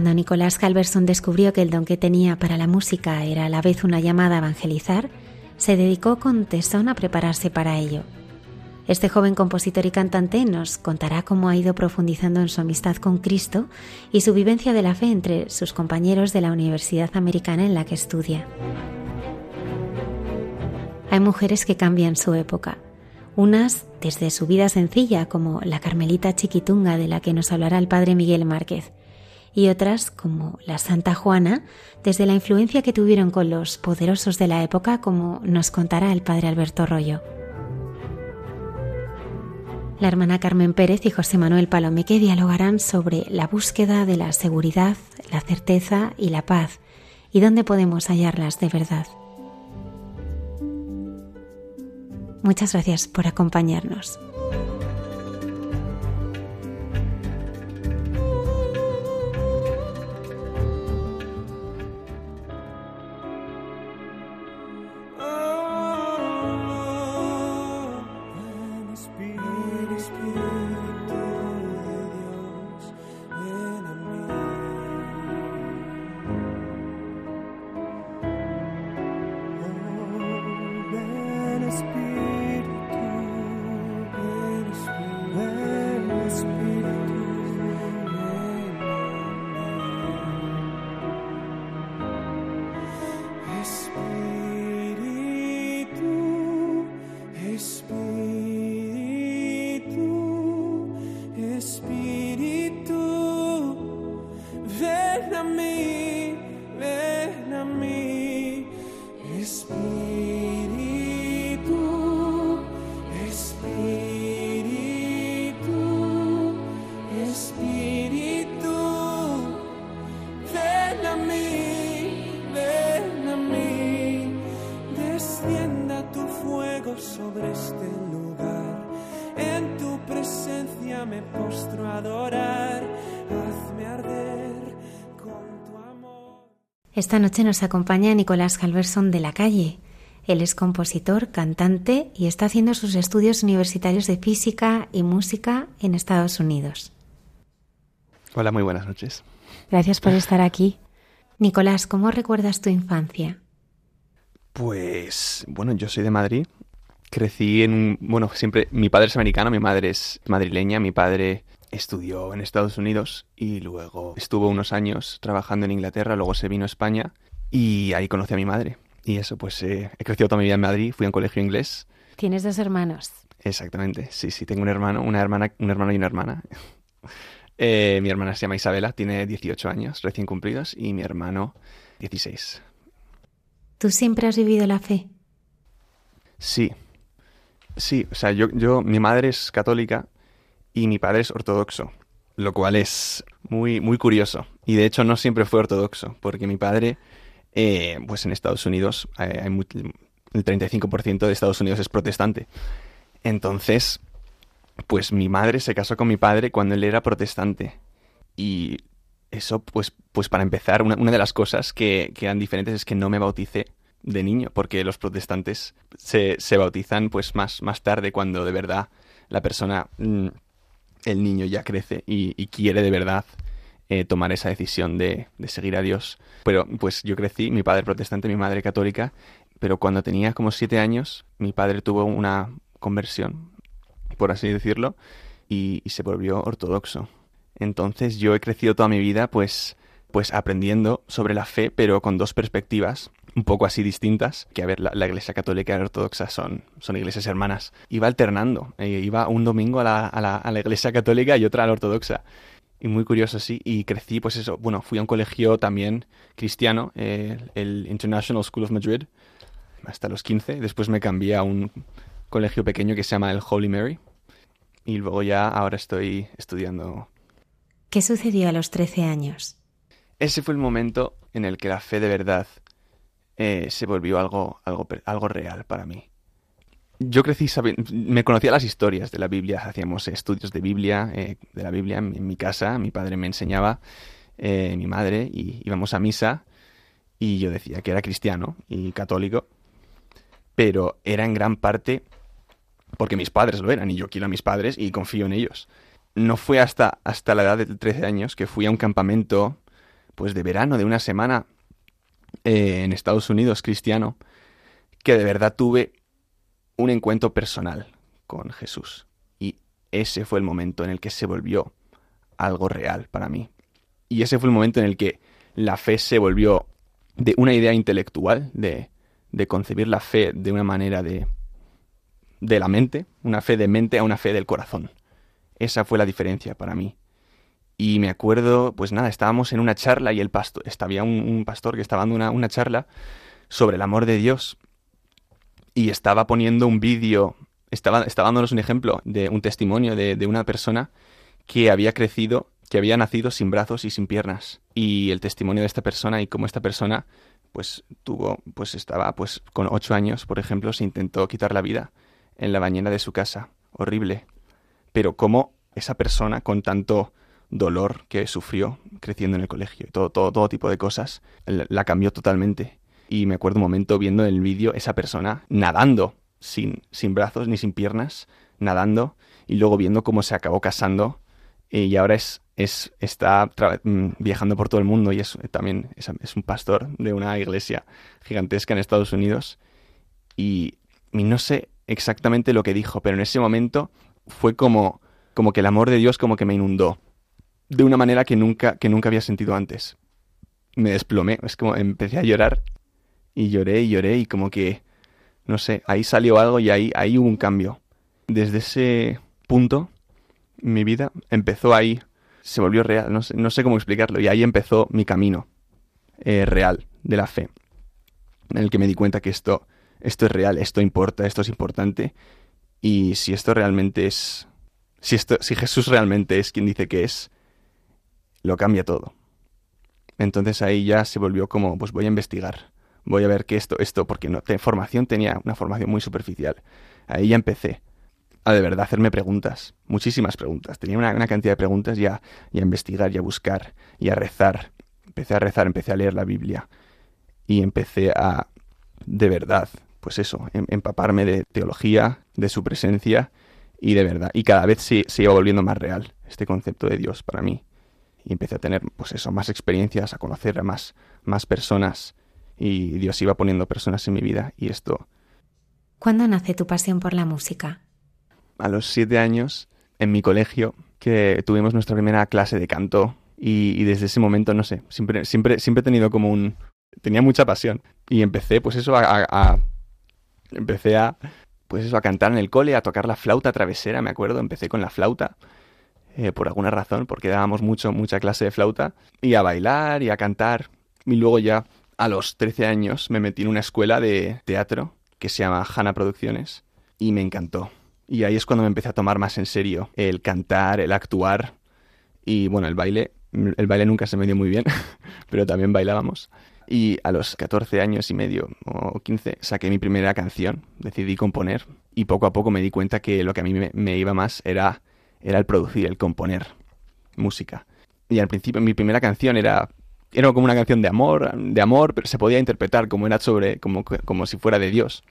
Cuando Nicolás Calverson descubrió que el don que tenía para la música era a la vez una llamada a evangelizar, se dedicó con tesón a prepararse para ello. Este joven compositor y cantante nos contará cómo ha ido profundizando en su amistad con Cristo y su vivencia de la fe entre sus compañeros de la Universidad Americana en la que estudia. Hay mujeres que cambian su época, unas desde su vida sencilla, como la Carmelita Chiquitunga de la que nos hablará el padre Miguel Márquez, y otras, como la Santa Juana, desde la influencia que tuvieron con los poderosos de la época, como nos contará el padre Alberto Rollo. La hermana Carmen Pérez y José Manuel Palomeque dialogarán sobre la búsqueda de la seguridad, la certeza y la paz, y dónde podemos hallarlas de verdad. Muchas gracias por acompañarnos. Esta noche nos acompaña Nicolás Calverson de la calle. Él es compositor, cantante y está haciendo sus estudios universitarios de física y música en Estados Unidos. Hola, muy buenas noches. Gracias por estar aquí. Nicolás, ¿cómo recuerdas tu infancia? Pues, bueno, yo soy de Madrid. Crecí en un... Bueno, siempre... Mi padre es americano, mi madre es madrileña, mi padre estudió en Estados Unidos y luego estuvo unos años trabajando en Inglaterra, luego se vino a España y ahí conocí a mi madre. Y eso, pues eh, he crecido toda mi vida en Madrid, fui a un colegio inglés. ¿Tienes dos hermanos? Exactamente, sí, sí, tengo un hermano, una hermana, un hermano y una hermana. Eh, mi hermana se llama Isabela, tiene 18 años recién cumplidos y mi hermano 16. ¿Tú siempre has vivido la fe? Sí, sí, o sea, yo, yo mi madre es católica y mi padre es ortodoxo, lo cual es muy, muy curioso. Y de hecho no siempre fue ortodoxo, porque mi padre, eh, pues en Estados Unidos, eh, hay el 35% de Estados Unidos es protestante. Entonces, pues mi madre se casó con mi padre cuando él era protestante. Y eso, pues, pues para empezar, una, de las cosas que, que, eran diferentes es que no me bauticé de niño, porque los protestantes se, se bautizan pues más, más tarde cuando de verdad la persona mm, el niño ya crece y, quiere de verdad eh, tomar esa decisión de, seguir a Dios. Pero pues yo crecí, mi padre protestante, mi madre católica, pero cuando tenía como siete años, mi padre tuvo una conversión, por así decirlo, y, y se volvió ortodoxo. Entonces yo he crecido toda mi vida pues, pues aprendiendo sobre la fe, pero con dos perspectivas un poco así distintas, que a ver, la, iglesia católica y la ortodoxa son, son iglesias hermanas. Iba alternando, eh, iba un domingo a la, a, la, a la, iglesia católica y otra a la ortodoxa. Y muy curioso, sí, y crecí, pues eso, bueno, fui a un colegio también cristiano, eh, el International School of Madrid. hasta los 15. Después me cambié a un colegio pequeño que se llama el Holy Mary. Y luego ya ahora estoy estudiando. ¿Qué sucedió a los 13 años? Ese fue el momento en el que la fe de verdad eh, se volvió algo, algo, algo real para mí. Yo crecí me conocía las historias de la Biblia, hacíamos estudios de Biblia, eh, de la Biblia en, mi casa, mi padre me enseñaba, eh, mi madre, y íbamos a misa, y yo decía que era cristiano y católico, pero era en gran parte porque mis padres lo eran, y yo quiero a mis padres y confío en ellos. No fue hasta, hasta la edad de 13 años que fui a un campamento, pues de verano, de una semana, eh, en Estados Unidos, cristiano, que de verdad tuve un encuentro personal con Jesús. Y ese fue el momento en el que se volvió algo real para mí. Y ese fue el momento en el que la fe se volvió de una idea intelectual, de, de concebir la fe de una manera de, de la mente, una fe de mente a una fe del corazón. Esa fue la diferencia para mí. Y me acuerdo, pues nada, estábamos en una charla y el pastor, había un, pastor que estaba dando una, una, charla sobre el amor de Dios y estaba poniendo un vídeo, estaba, estaba dándonos un ejemplo de un testimonio de, de una persona que había crecido, que había nacido sin brazos y sin piernas. Y el testimonio de esta persona y cómo esta persona pues tuvo, pues estaba, pues con ocho años, por ejemplo, se intentó quitar la vida en la bañera de su casa. Horrible. Pero cómo esa persona con tanto dolor que sufrió creciendo en el colegio todo, todo, todo tipo de cosas, la cambió totalmente. Y me acuerdo un momento viendo en el vídeo esa persona nadando, sin, sin brazos ni sin piernas, nadando, y luego viendo cómo se acabó casando y ahora es, es está mm, viajando por todo el mundo y es también es, es, un pastor de una iglesia gigantesca en Estados Unidos. Y, y no sé exactamente lo que dijo, pero en ese momento fue como, como que el amor de Dios como que me inundó de una manera que nunca, que nunca había sentido antes. Me desplomé, es como empecé a llorar y lloré y lloré y como que, no sé, ahí salió algo y ahí, ahí hubo un cambio. Desde ese punto, mi vida empezó ahí, se volvió real, no sé, no sé cómo explicarlo, y ahí empezó mi camino eh, real de la fe, en el que me di cuenta que esto, esto es real, esto importa, esto es importante, y si esto realmente es, si, esto, si Jesús realmente es quien dice que es, lo cambia todo. Entonces ahí ya se volvió como, pues voy a investigar, voy a ver qué esto, esto, porque no, formación tenía una formación muy superficial. Ahí ya empecé a de verdad hacerme preguntas, muchísimas preguntas. Tenía una, cantidad de preguntas ya, y a investigar y a buscar y a rezar. Empecé a rezar, empecé a leer la Biblia y empecé a, de verdad, pues eso, em, empaparme de teología, de su presencia y de verdad. Y cada vez se, se iba volviendo más real este concepto de Dios para mí y empecé a tener, pues eso, más experiencias, a conocer a más, más personas y Dios iba poniendo personas en mi vida y esto. ¿Cuándo nace tu pasión por la música? A los siete años, en mi colegio, que tuvimos nuestra primera clase de canto y, desde ese momento, no sé, siempre, siempre, siempre he tenido como un... tenía mucha pasión y empecé, pues eso, a, a empecé a, pues eso, a cantar en el cole, a tocar la flauta travesera, me acuerdo, empecé con la flauta eh, por alguna razón, porque dábamos mucho, mucha clase de flauta, y a bailar y a cantar. Y luego ya a los 13 años me metí en una escuela de teatro que se llama Hanna Producciones y me encantó. Y ahí es cuando me empecé a tomar más en serio el cantar, el actuar y bueno, el baile. El baile nunca se me dio muy bien, pero también bailábamos. Y a los 14 años y medio o 15 saqué mi primera canción, decidí componer y poco a poco me di cuenta que lo que a mí me iba más era era el producir, el componer música. Y al principio mi primera canción era era como una canción de amor, de amor, pero se podía interpretar como era sobre como como si fuera de Dios,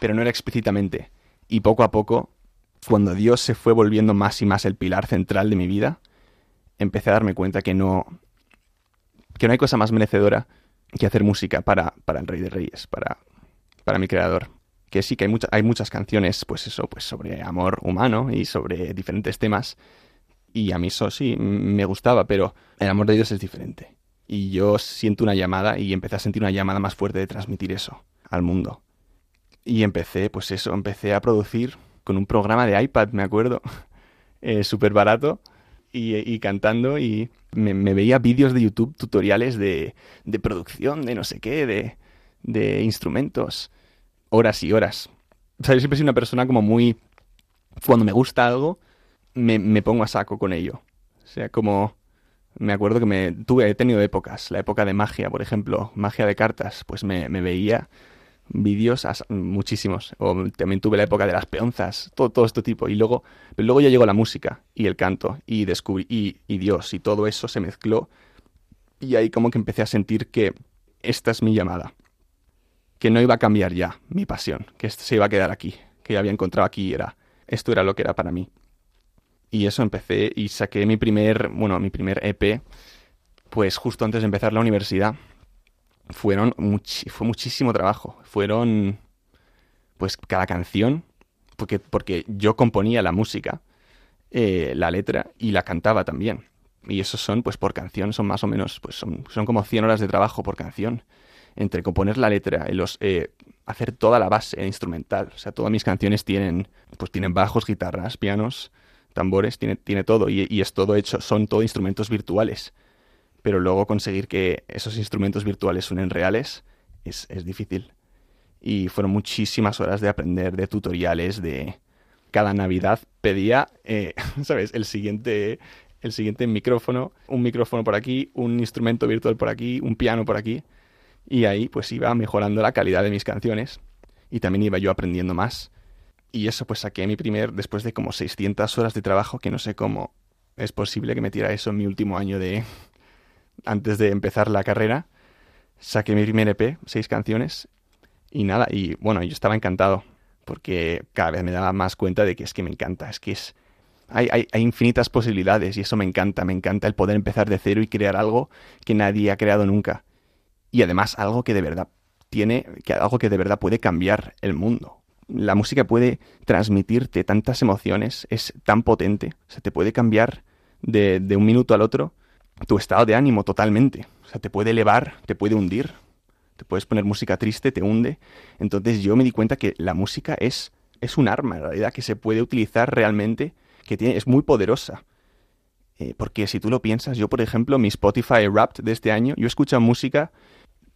pero no era explícitamente. Y poco a poco, cuando Dios se fue volviendo más y más el pilar central de mi vida, empecé a darme cuenta que no que no hay cosa más merecedora que hacer música para, para el Rey de Reyes, para, para mi creador que sí que hay, hay muchas canciones, pues eso, pues sobre amor humano y sobre diferentes temas. Y a mí eso sí me gustaba, pero el amor de Dios es diferente. Y yo siento una llamada y empecé a sentir una llamada más fuerte de transmitir eso al mundo. Y empecé, pues eso, empecé a producir con un programa de iPad, me acuerdo, eh, súper barato, y, cantando y me, veía vídeos de YouTube, tutoriales de, de producción, de no sé qué, de, de instrumentos horas y horas. O sea, yo siempre sido una persona como muy... Cuando me gusta algo, me, me pongo a saco con ello. O sea, como... Me acuerdo que me tuve, he tenido épocas, la época de magia, por ejemplo, magia de cartas, pues me, veía vídeos muchísimos. O también tuve la época de las peonzas, todo, todo este tipo. Y luego, pero luego ya llegó la música y el canto y descubrí, y Dios, y todo eso se mezcló. Y ahí como que empecé a sentir que esta es mi llamada. Que no iba a cambiar ya mi pasión, que se iba a quedar aquí, que ya había encontrado aquí, era, esto era lo que era para mí. Y eso empecé y saqué mi primer, bueno, mi primer EP, pues justo antes de empezar la universidad. Fueron fue muchísimo trabajo. Fueron, pues cada canción, porque, porque yo componía la música, eh, la letra y la cantaba también. Y esos son, pues por canción, son más o menos, pues son, son como 100 horas de trabajo por canción. Entre componer la letra y los, eh, hacer toda la base instrumental. O sea, todas mis canciones tienen, pues tienen bajos, guitarras, pianos, tambores, tiene, tiene todo. Y, y es todo hecho, son todo instrumentos virtuales. Pero luego conseguir que esos instrumentos virtuales suenen reales es, es difícil. Y fueron muchísimas horas de aprender, de tutoriales, de, cada Navidad pedía, eh, ¿sabes? El siguiente, el siguiente micrófono, un micrófono por aquí, un instrumento virtual por aquí, un piano por aquí. Y ahí pues iba mejorando la calidad de mis canciones y también iba yo aprendiendo más. Y eso pues saqué mi primer, después de como 600 horas de trabajo, que no sé cómo es posible que metiera eso en mi último año de... antes de empezar la carrera. Saqué mi primer EP, seis canciones. Y nada, y bueno, yo estaba encantado, porque cada vez me daba más cuenta de que es que me encanta, es que es hay, hay, infinitas posibilidades y eso me encanta, me encanta el poder empezar de cero y crear algo que nadie ha creado nunca. Y además algo que de verdad tiene, que algo que de verdad puede cambiar el mundo. La música puede transmitirte tantas emociones, es tan potente, o te puede cambiar de, de un minuto al otro tu estado de ánimo totalmente. O sea, te puede elevar, te puede hundir. Te puedes poner música triste, te hunde. Entonces yo me di cuenta que la música es, es un arma, en realidad, que se puede utilizar realmente que tiene, es muy poderosa. Eh, porque si tú lo piensas, yo por ejemplo, mi Spotify Wrapped de este año, yo he escuchado música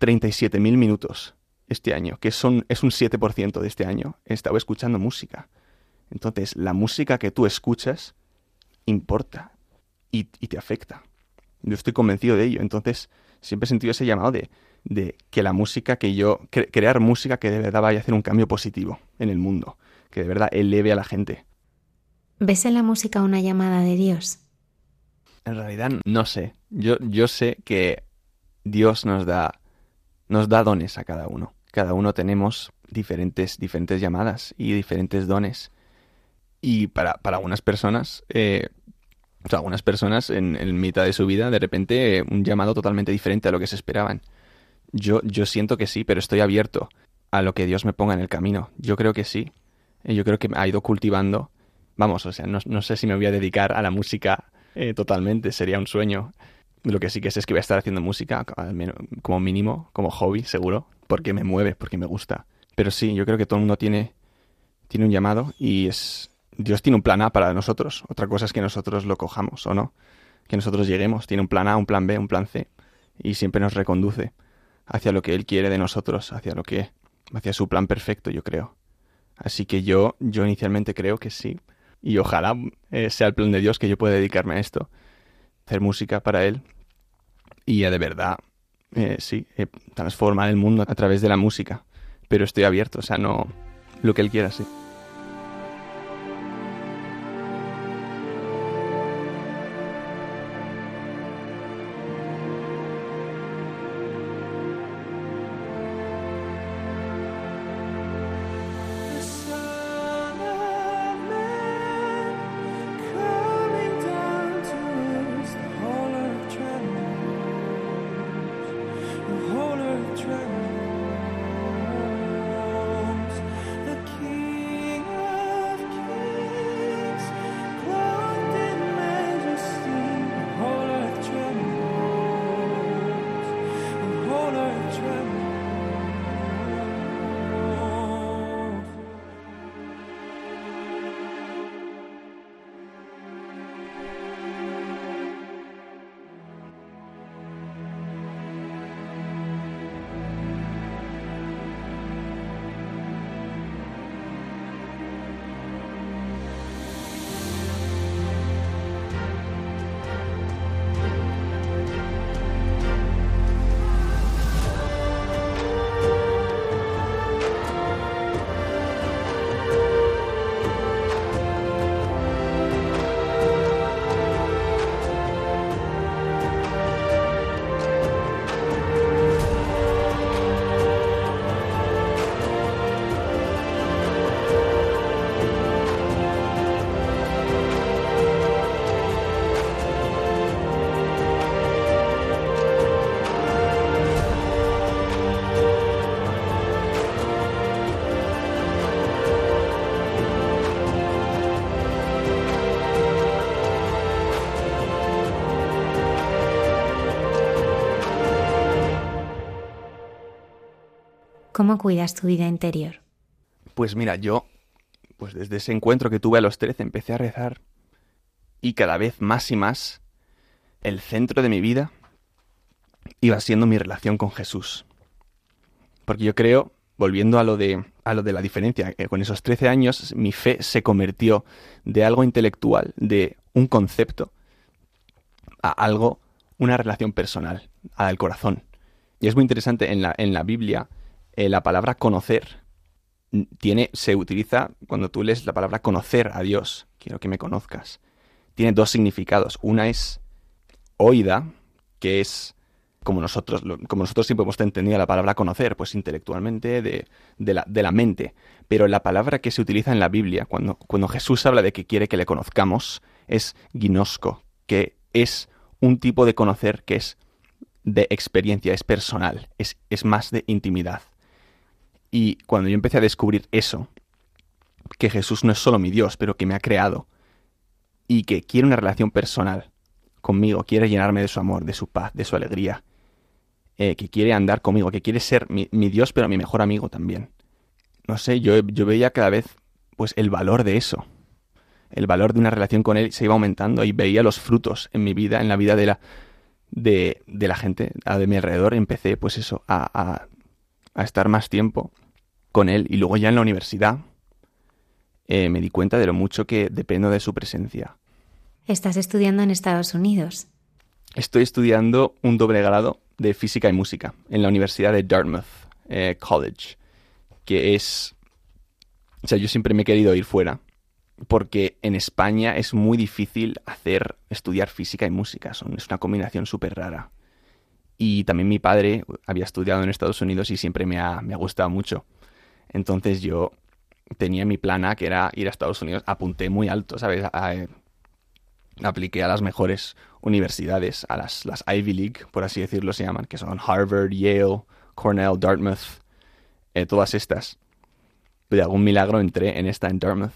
37.000 minutos este año, que son, es un 7% de este año. He estado escuchando música. Entonces, la música que tú escuchas importa y, te afecta. Yo estoy convencido de ello. Entonces, siempre he sentido ese llamado de, de que la música que yo, crear música que de verdad vaya a hacer un cambio positivo en el mundo, que de verdad eleve a la gente. ¿Ves en la música una llamada de Dios? En realidad no sé. Yo, yo sé que Dios nos da, nos da dones a cada uno. Cada uno tenemos diferentes, diferentes llamadas y diferentes dones. Y para, para algunas personas, eh, o sea, algunas personas en, mitad de su vida, de repente, un llamado totalmente diferente a lo que se esperaban. Yo, yo siento que sí, pero estoy abierto a lo que Dios me ponga en el camino. Yo creo que sí. Yo creo que ha ido cultivando Vamos, o sea, no, sé si me voy a dedicar a la música eh, totalmente, sería un sueño. Lo que sí que sé es que voy a estar haciendo música, como mínimo, como hobby, seguro, porque me mueve, porque me gusta. Pero sí, yo creo que todo el mundo tiene, tiene un llamado y es Dios tiene un plan A para nosotros. Otra cosa es que nosotros lo cojamos o no. Que nosotros lleguemos. Tiene un plan A, un plan B, un plan C. Y siempre nos reconduce hacia lo que Él quiere de nosotros, hacia lo que, hacia su plan perfecto, yo creo. Así que yo, yo inicialmente creo que sí, y ojalá eh, sea el plan de Dios que yo pueda dedicarme a esto, hacer música para Él y de verdad, eh, sí, eh, transformar el mundo a través de la música. Pero estoy abierto, o sea, no lo que Él quiera, sí. ¿Cómo cuidas tu vida interior? Pues mira, yo, pues desde ese encuentro que tuve a los 13 empecé a rezar y cada vez más y más el centro de mi vida iba siendo mi relación con Jesús. Porque yo creo, volviendo a lo de, a lo de la diferencia, que con esos 13 años mi fe se convirtió de algo intelectual, de un concepto, a algo, una relación personal, al corazón. Y es muy interesante, en la, en la Biblia, eh, la palabra conocer tiene, se utiliza cuando tú lees la palabra conocer a Dios, quiero que me conozcas. Tiene dos significados. Una es oída, que es como nosotros, como nosotros siempre hemos entendido la palabra conocer, pues intelectualmente, de, de, la, de, la, mente. Pero la palabra que se utiliza en la Biblia, cuando, cuando Jesús habla de que quiere que le conozcamos, es ginosco, que es un tipo de conocer que es de experiencia, es personal, es, es más de intimidad. Y cuando yo empecé a descubrir eso, que Jesús no es solo mi Dios, pero que me ha creado, y que quiere una relación personal conmigo, quiere llenarme de su amor, de su paz, de su alegría, eh, que quiere andar conmigo, que quiere ser mi, Dios, pero mi mejor amigo también. No sé, yo, yo veía cada vez pues el valor de eso. El valor de una relación con él se iba aumentando y veía los frutos en mi vida, en la vida de la, de, de la gente de mi alrededor. Empecé pues eso, a, a, a, estar más tiempo con él. Y luego ya en la universidad eh, me di cuenta de lo mucho que dependo de su presencia. Estás estudiando en Estados Unidos. Estoy estudiando un doble grado de física y música en la Universidad de Dartmouth eh, College, que es... O sea, yo siempre me he querido ir fuera, porque en España es muy difícil hacer estudiar física y música, Son, es una combinación súper rara. Y también mi padre había estudiado en Estados Unidos y siempre me ha, me ha gustado mucho. Entonces yo tenía mi plan A, que era ir a Estados Unidos, apunté muy alto, ¿sabes? apliqué a las mejores universidades, a las, las Ivy League, por así decirlo se llaman, que son Harvard, Yale, Cornell, Dartmouth, eh, todas estas. De algún milagro entré en esta en Dartmouth,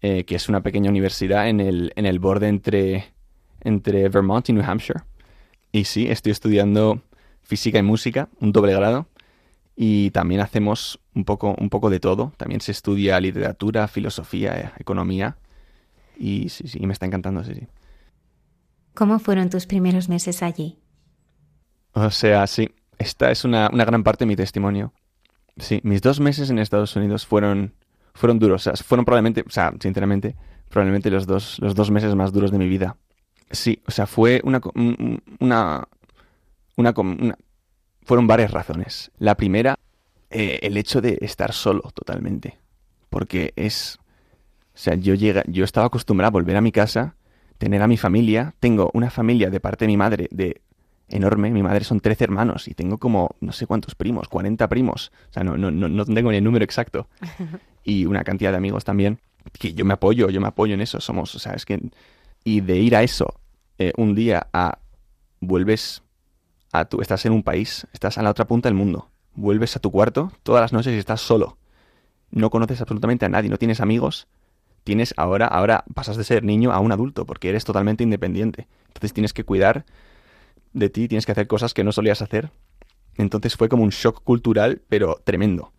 eh, que es una pequeña universidad en el, en el borde entre, entre Vermont y New Hampshire. Y sí, estoy estudiando física y música, un doble grado, y también hacemos un poco, un poco de todo. También se estudia literatura, filosofía, economía, y sí, sí, me está encantando, sí, sí. ¿Cómo fueron tus primeros meses allí? O sea, sí, esta es una, una gran parte de mi testimonio. Sí, mis dos meses en Estados Unidos fueron, fueron duros. O sea, fueron probablemente, o sea, sinceramente, probablemente los dos, los dos meses más duros de mi vida. Sí, o sea, fue una, una, una, una fueron varias razones. La primera, eh, el hecho de estar solo totalmente. Porque es, o sea, yo, llega, yo estaba acostumbrado a volver a mi casa, tener a mi familia. Tengo una familia de parte de mi madre de enorme. Mi madre son 13 hermanos y tengo como no sé cuántos primos, 40 primos. O sea, no, no, no, no tengo ni el número exacto. Y una cantidad de amigos también. Que yo me apoyo, yo me apoyo en eso. Somos, o sea, es que... Y de ir a eso eh, un día a... Vuelves Estás en un país, estás a la otra punta del mundo. Vuelves a tu cuarto todas las noches y estás solo. No conoces absolutamente a nadie, no tienes amigos tienes ahora, ahora pasas de ser niño a un adulto, porque eres totalmente independiente. Entonces tienes que cuidar de ti, tienes que hacer cosas que no solías hacer. Entonces fue como un shock cultural, pero tremendo.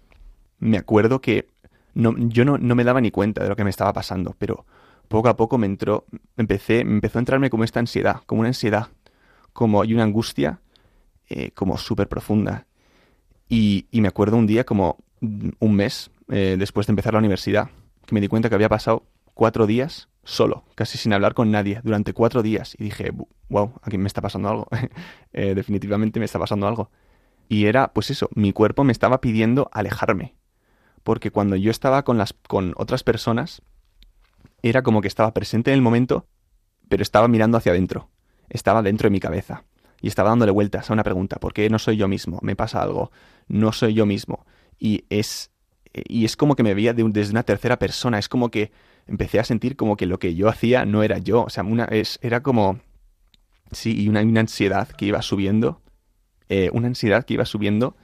Me acuerdo que no, yo no, no me daba ni cuenta de lo que me estaba pasando, pero poco a poco me entró, empecé, empezó a entrarme como esta ansiedad, como una ansiedad, como y una angustia, eh, como súper profunda. Y, me acuerdo un día, como un mes eh, después de empezar la universidad, que me di cuenta que había pasado cuatro días solo, casi sin hablar con nadie, durante cuatro días. Y dije, wow, aquí me está pasando algo. Eh, definitivamente me está pasando algo. Y era, pues eso, mi cuerpo me estaba pidiendo alejarme. Porque cuando yo estaba con, las, con otras personas, era como que estaba presente en el momento, pero estaba mirando hacia adentro. Estaba dentro de mi cabeza. Y estaba dándole vueltas a una pregunta. ¿Por qué no soy yo mismo? ¿Me pasa algo? No soy yo mismo. Y es y es como que me veía desde una tercera persona, es como que empecé a sentir como que lo que yo hacía no era yo, o sea, una, es, era como, sí, y una, ansiedad que iba subiendo, eh, una ansiedad que iba subiendo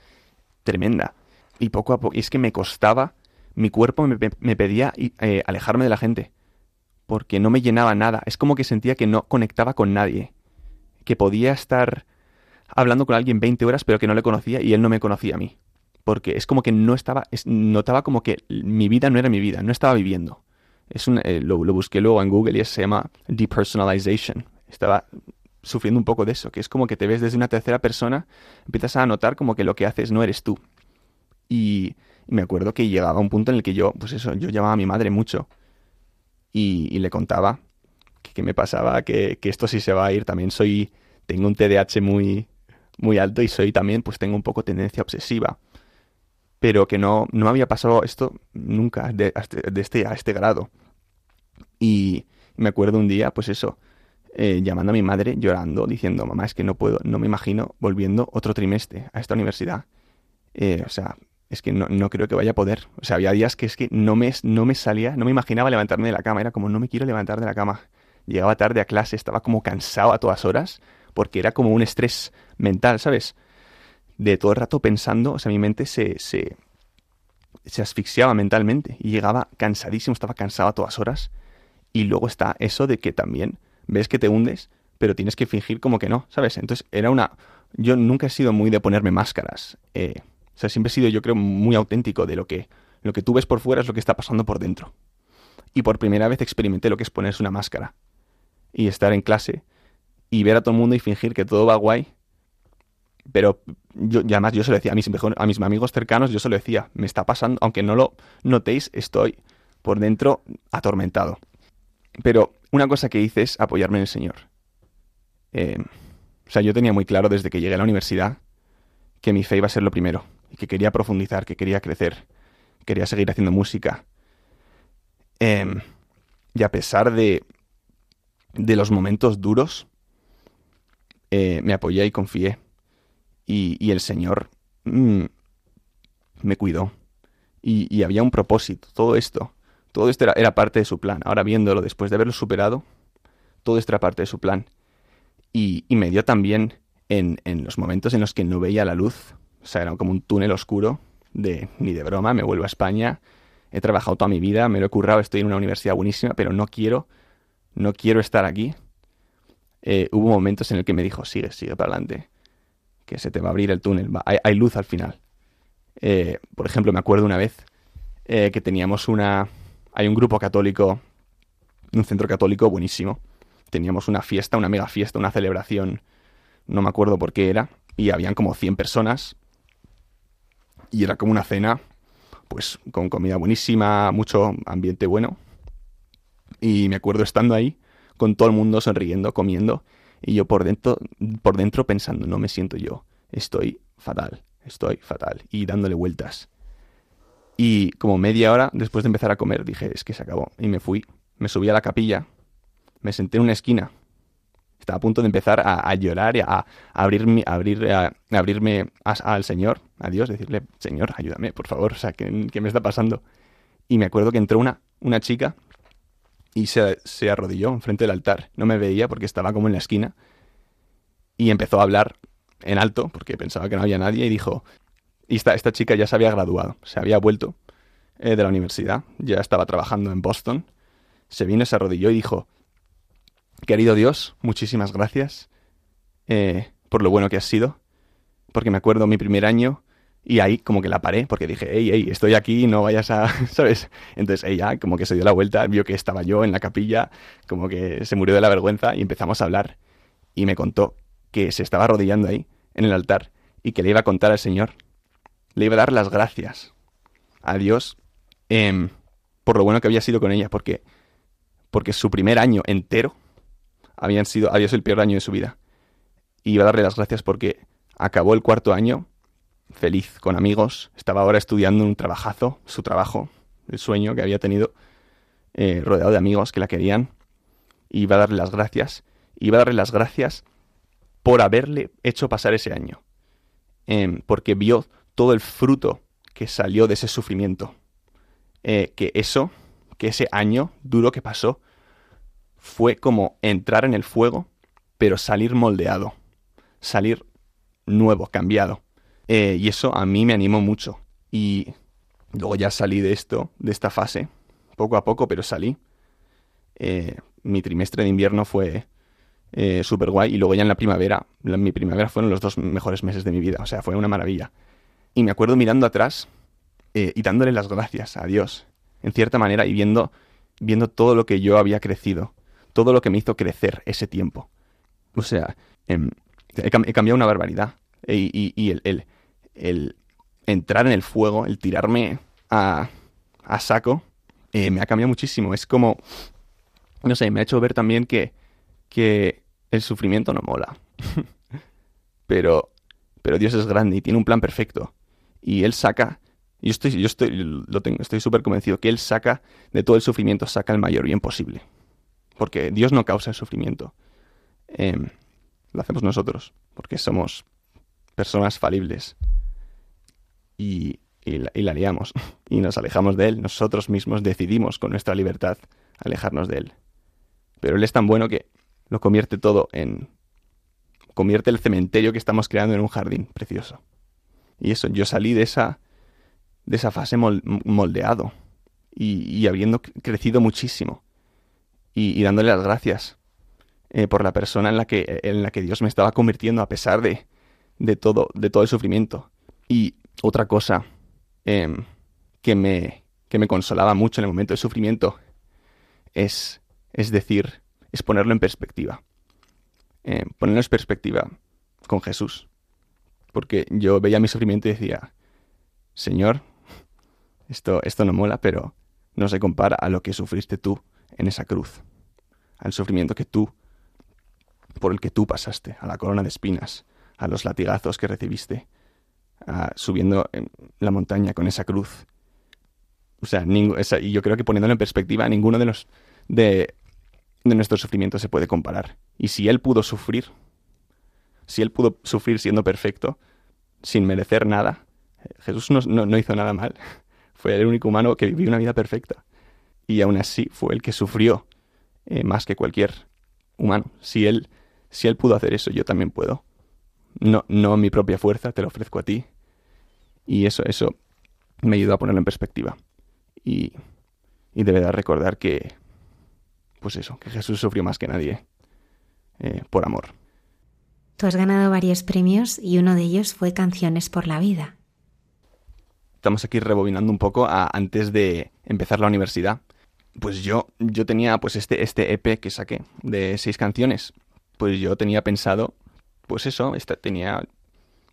tremenda. Y poco a poco, es que me costaba, mi cuerpo me, me pedía eh, alejarme de la gente, porque no me llenaba nada, es como que sentía que no conectaba con nadie, que podía estar hablando con alguien 20 horas pero que no le conocía y él no me conocía a mí porque es como que no estaba, notaba como que mi vida no era mi vida, no estaba viviendo. Es eh, lo, busqué luego en Google y se llama depersonalization. Estaba sufriendo un poco de eso, que es como que te ves desde una tercera persona, empiezas a notar como que lo que haces no eres tú. Y, me acuerdo que llegaba un punto en el que yo, pues eso, yo llamaba a mi madre mucho y, le contaba que, me pasaba, que, que, esto sí se va a ir. También soy, tengo un TDAH muy, muy alto y soy también, pues tengo un poco tendencia obsesiva. Pero que no, no había pasado esto nunca de, de este, a este grado. Y me acuerdo un día, pues eso, eh, llamando a mi madre, llorando, diciendo, mamá, es que no puedo, no me imagino volviendo otro trimestre a esta universidad. Eh, o sea, es que no, no, creo que vaya a poder. O sea, había días que es que no me, no me salía, no me imaginaba levantarme de la cama. Era como, no me quiero levantar de la cama. Llegaba tarde a clase, estaba como cansado a todas horas, porque era como un estrés mental, ¿sabes? De todo el rato pensando, o sea, mi mente se, se, se asfixiaba mentalmente y llegaba cansadísimo, estaba cansado a todas horas. Y luego está eso de que también ves que te hundes, pero tienes que fingir como que no, ¿sabes? Entonces era una... Yo nunca he sido muy de ponerme máscaras. Eh, o sea, siempre he sido, yo creo, muy auténtico de lo que, lo que tú ves por fuera es lo que está pasando por dentro. Y por primera vez experimenté lo que es ponerse una máscara. Y estar en clase y ver a todo el mundo y fingir que todo va guay pero yo, y además yo se lo decía a mis, a mis amigos cercanos, yo se lo decía, me está pasando, aunque no lo notéis, estoy por dentro atormentado. Pero una cosa que hice es apoyarme en el Señor. Eh, o sea, yo tenía muy claro desde que llegué a la universidad que mi fe iba a ser lo primero, y que quería profundizar, que quería crecer, quería seguir haciendo música. Em, y a pesar de, de los momentos duros, eh, me apoyé y confié y, el Señor mm, me cuidó. Y, había un propósito, todo esto. Todo esto era, parte de su plan. Ahora viéndolo, después de haberlo superado, todo esto era parte de su plan. Y, me dio también en, los momentos en los que no veía la luz, o sea, era como un túnel oscuro, de ni de broma, me vuelvo a España, he trabajado toda mi vida, me lo he currado, estoy en una universidad buenísima, pero no quiero, no quiero estar aquí. Eh, hubo momentos en el que me dijo, sigue, sigue para adelante que se te va a abrir el túnel, hay, luz al final. Eh, por ejemplo, me acuerdo una vez eh, que teníamos una... Hay un grupo católico, un centro católico buenísimo. Teníamos una fiesta, una mega fiesta, una celebración, no me acuerdo por qué era, y habían como 100 personas. Y era como una cena, pues con comida buenísima, mucho ambiente bueno. Y me acuerdo estando ahí, con todo el mundo sonriendo, comiendo, y yo por dentro, por dentro pensando, no me siento yo, estoy fatal, estoy fatal, y dándole vueltas. Y como media hora después de empezar a comer dije, es que se acabó, y me fui, me subí a la capilla, me senté en una esquina, estaba a punto de empezar a, llorar y a, abrirme, abrir, abrirme al Señor, a Dios, decirle, Señor, ayúdame, por favor, o sea, ¿qué, qué me está pasando? Y me acuerdo que entró una, una chica y se, arrodilló enfrente del altar. No me veía porque estaba como en la esquina. Y empezó a hablar en alto, porque pensaba que no había nadie, y dijo, y esta, esta chica ya se había graduado, se había vuelto eh, de la universidad, ya estaba trabajando en Boston, se vino, se arrodilló y dijo, querido Dios, muchísimas gracias eh, por lo bueno que has sido, porque me acuerdo mi primer año y ahí como que la paré porque dije, hey, hey, estoy aquí, no vayas a, ¿sabes? Entonces ella como que se dio la vuelta, vio que estaba yo en la capilla, como que se murió de la vergüenza y empezamos a hablar. Y me contó que se estaba arrodillando ahí, en el altar, y que le iba a contar al Señor. Le iba a dar las gracias a Dios em, por lo bueno que había sido con ella, porque, porque su primer año entero habían sido, había sido el peor año de su vida. Y iba a darle las gracias porque acabó el cuarto año feliz con amigos, estaba ahora estudiando un trabajazo, su trabajo, el sueño que había tenido, eh, rodeado de amigos que la querían, y iba a darle las gracias, iba a darle las gracias por haberle hecho pasar ese año, em, porque vio todo el fruto que salió de ese sufrimiento, eh, que eso, que ese año duro que pasó, fue como entrar en el fuego, pero salir moldeado, salir nuevo, cambiado. Eh, y eso a mí me animó mucho. Y luego ya salí de esto, de esta fase, poco a poco, pero salí. Eh, mi trimestre de invierno fue eh, súper guay y luego ya en la primavera, mi primavera fueron los dos mejores meses de mi vida, o sea, fue una maravilla. Y me acuerdo mirando atrás eh, y dándole las gracias a Dios, en cierta manera, y viendo, viendo todo lo que yo había crecido, todo lo que me hizo crecer ese tiempo. O sea, em, he, cambiado una barbaridad. Y, el, el, entrar en el fuego, el tirarme a, a saco, eh, me ha cambiado muchísimo. Es como, no sé, me ha hecho ver también que, que el sufrimiento no mola. pero, pero Dios es grande y tiene un plan perfecto. Y Él saca, yo estoy, yo estoy, lo tengo, estoy súper convencido que Él saca de todo el sufrimiento, saca el mayor bien posible. Porque Dios no causa el sufrimiento. Em, lo hacemos nosotros, porque somos personas falibles. Y, y, la, y liamos. Y nos alejamos de Él. Nosotros mismos decidimos con nuestra libertad alejarnos de Él. Pero Él es tan bueno que lo convierte todo en... convierte el cementerio que estamos creando en un jardín precioso. Y eso, yo salí de esa, de esa fase moldeado y, habiendo crecido muchísimo y, dándole las gracias eh, por la persona en la, que, en la que Dios me estaba convirtiendo a pesar de, de, todo, de todo el sufrimiento. Y otra cosa em, que, me, que me consolaba mucho en el momento del sufrimiento es, es decir, es ponerlo en perspectiva. Eh, ponerlo en perspectiva con Jesús. Porque yo veía mi sufrimiento y decía, Señor, esto, esto no mola, pero no se compara a lo que sufriste tú en esa cruz. Al sufrimiento que tú, por el que tú pasaste, a la corona de espinas, a los latigazos que recibiste, subiendo en la montaña con esa cruz. O sea, y yo creo que poniéndolo en perspectiva, ninguno de los de, de nuestro sufrimiento se puede comparar. Y si Él pudo sufrir, si Él pudo sufrir siendo perfecto, sin merecer nada, Jesús no, hizo nada mal. Fue el único humano que vivió una vida perfecta. Y aún así fue el que sufrió eh, más que cualquier humano. Si él, si él pudo hacer eso, yo también puedo. No, no mi propia fuerza, te lo ofrezco a ti. Y eso, eso me ayudó a ponerlo en perspectiva. Y, y de verdad recordar que, pues eso, que Jesús sufrió más que nadie eh, por amor. Tú has ganado varios premios y uno de ellos fue Canciones por la Vida. Estamos aquí rebobinando un poco a, antes de empezar la universidad. Pues yo, yo tenía pues este, este EP que saqué de seis canciones. Pues yo tenía pensado, pues eso, esta, tenía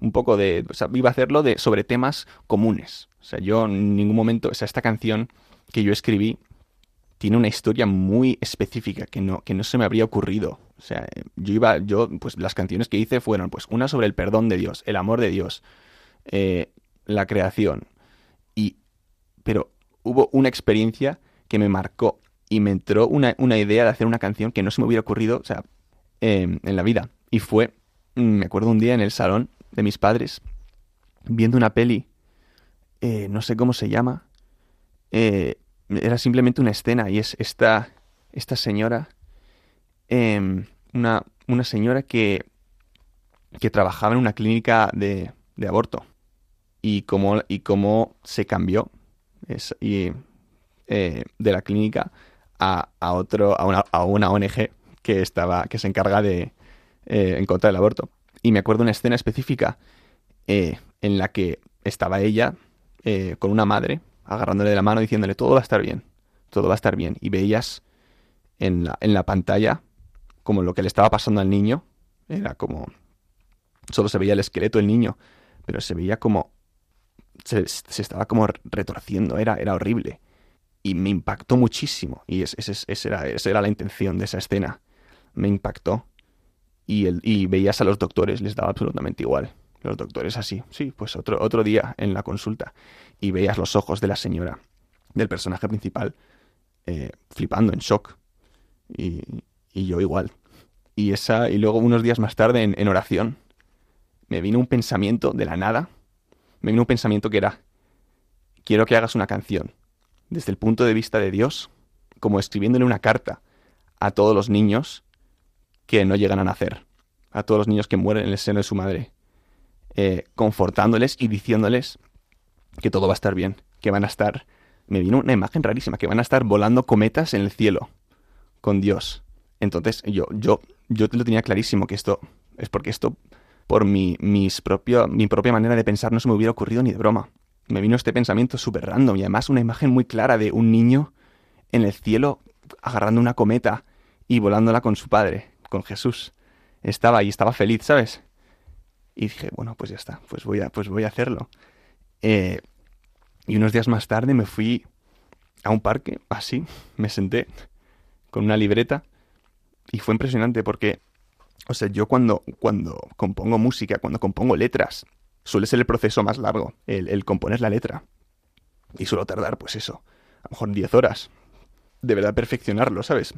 un poco de, o sea, iba a hacerlo de, sobre temas comunes. O sea, yo en ningún momento, o sea, esta canción que yo escribí tiene una historia muy específica que no, que no se me habría ocurrido. O sea, yo iba, yo, pues las canciones que hice fueron, pues, una sobre el perdón de Dios, el amor de Dios, eh, la creación. Y, pero hubo una experiencia que me marcó y me entró una, idea de hacer una canción que no se me hubiera ocurrido, o sea, em, en la vida. Y fue, me acuerdo un día en el salón de mis padres, viendo una peli, eh, no sé cómo se llama, eh, era simplemente una escena y es esta, esta señora, em, una, una, señora que, que trabajaba en una clínica de, de aborto. Y cómo, y cómo se cambió eh, de la clínica a, a, otro, a, una, a una ONG que, estaba, que se encarga de eh, en contra del aborto. Y me acuerdo una escena específica eh, en la que estaba ella con una madre agarrándole de la mano diciéndole todo va a estar bien, todo va a estar bien. Y veías en la, en la pantalla como lo que le estaba pasando al niño, era como... Solo se veía el esqueleto del niño, pero se veía como... Se, estaba como retorciendo, era, era horrible. Y me impactó muchísimo. Y esa, era, esa era la intención de esa escena. Me impactó. Y, el, y veías a los doctores, les daba absolutamente igual. Los doctores así, sí, pues otro, otro día en la consulta y veías los ojos de la señora, del personaje principal, eh, flipando, en shock. Y, y, yo igual. Y, esa, y luego unos días más tarde, en, en oración, me vino un pensamiento de la nada. Me vino un pensamiento que era, quiero que hagas una canción desde el punto de vista de Dios, como escribiéndole una carta a todos los niños que no llegan a nacer, a todos los niños que mueren en el seno de su madre, eh, confortándoles y diciéndoles que todo va a estar bien, que van a estar... Me vino una imagen rarísima, que van a estar volando cometas en el cielo con Dios. Entonces yo, yo, yo lo tenía clarísimo que esto es porque esto por mi, mis propio, mi propia manera de pensar no se me hubiera ocurrido ni de broma. Me vino este pensamiento súper random y además una imagen muy clara de un niño en el cielo agarrando una cometa y volándola con su padre, con Jesús. Estaba ahí, estaba feliz, ¿sabes? Y dije, bueno, pues ya está, pues voy a, pues voy a hacerlo. Eh, y unos días más tarde me fui a un parque, así, me senté con una libreta y fue impresionante porque, o sea, yo cuando, cuando compongo música, cuando compongo letras, suele ser el proceso más largo, el, el componer la letra. Y suelo tardar, pues eso, a lo mejor 10 horas. De verdad perfeccionarlo, ¿sabes?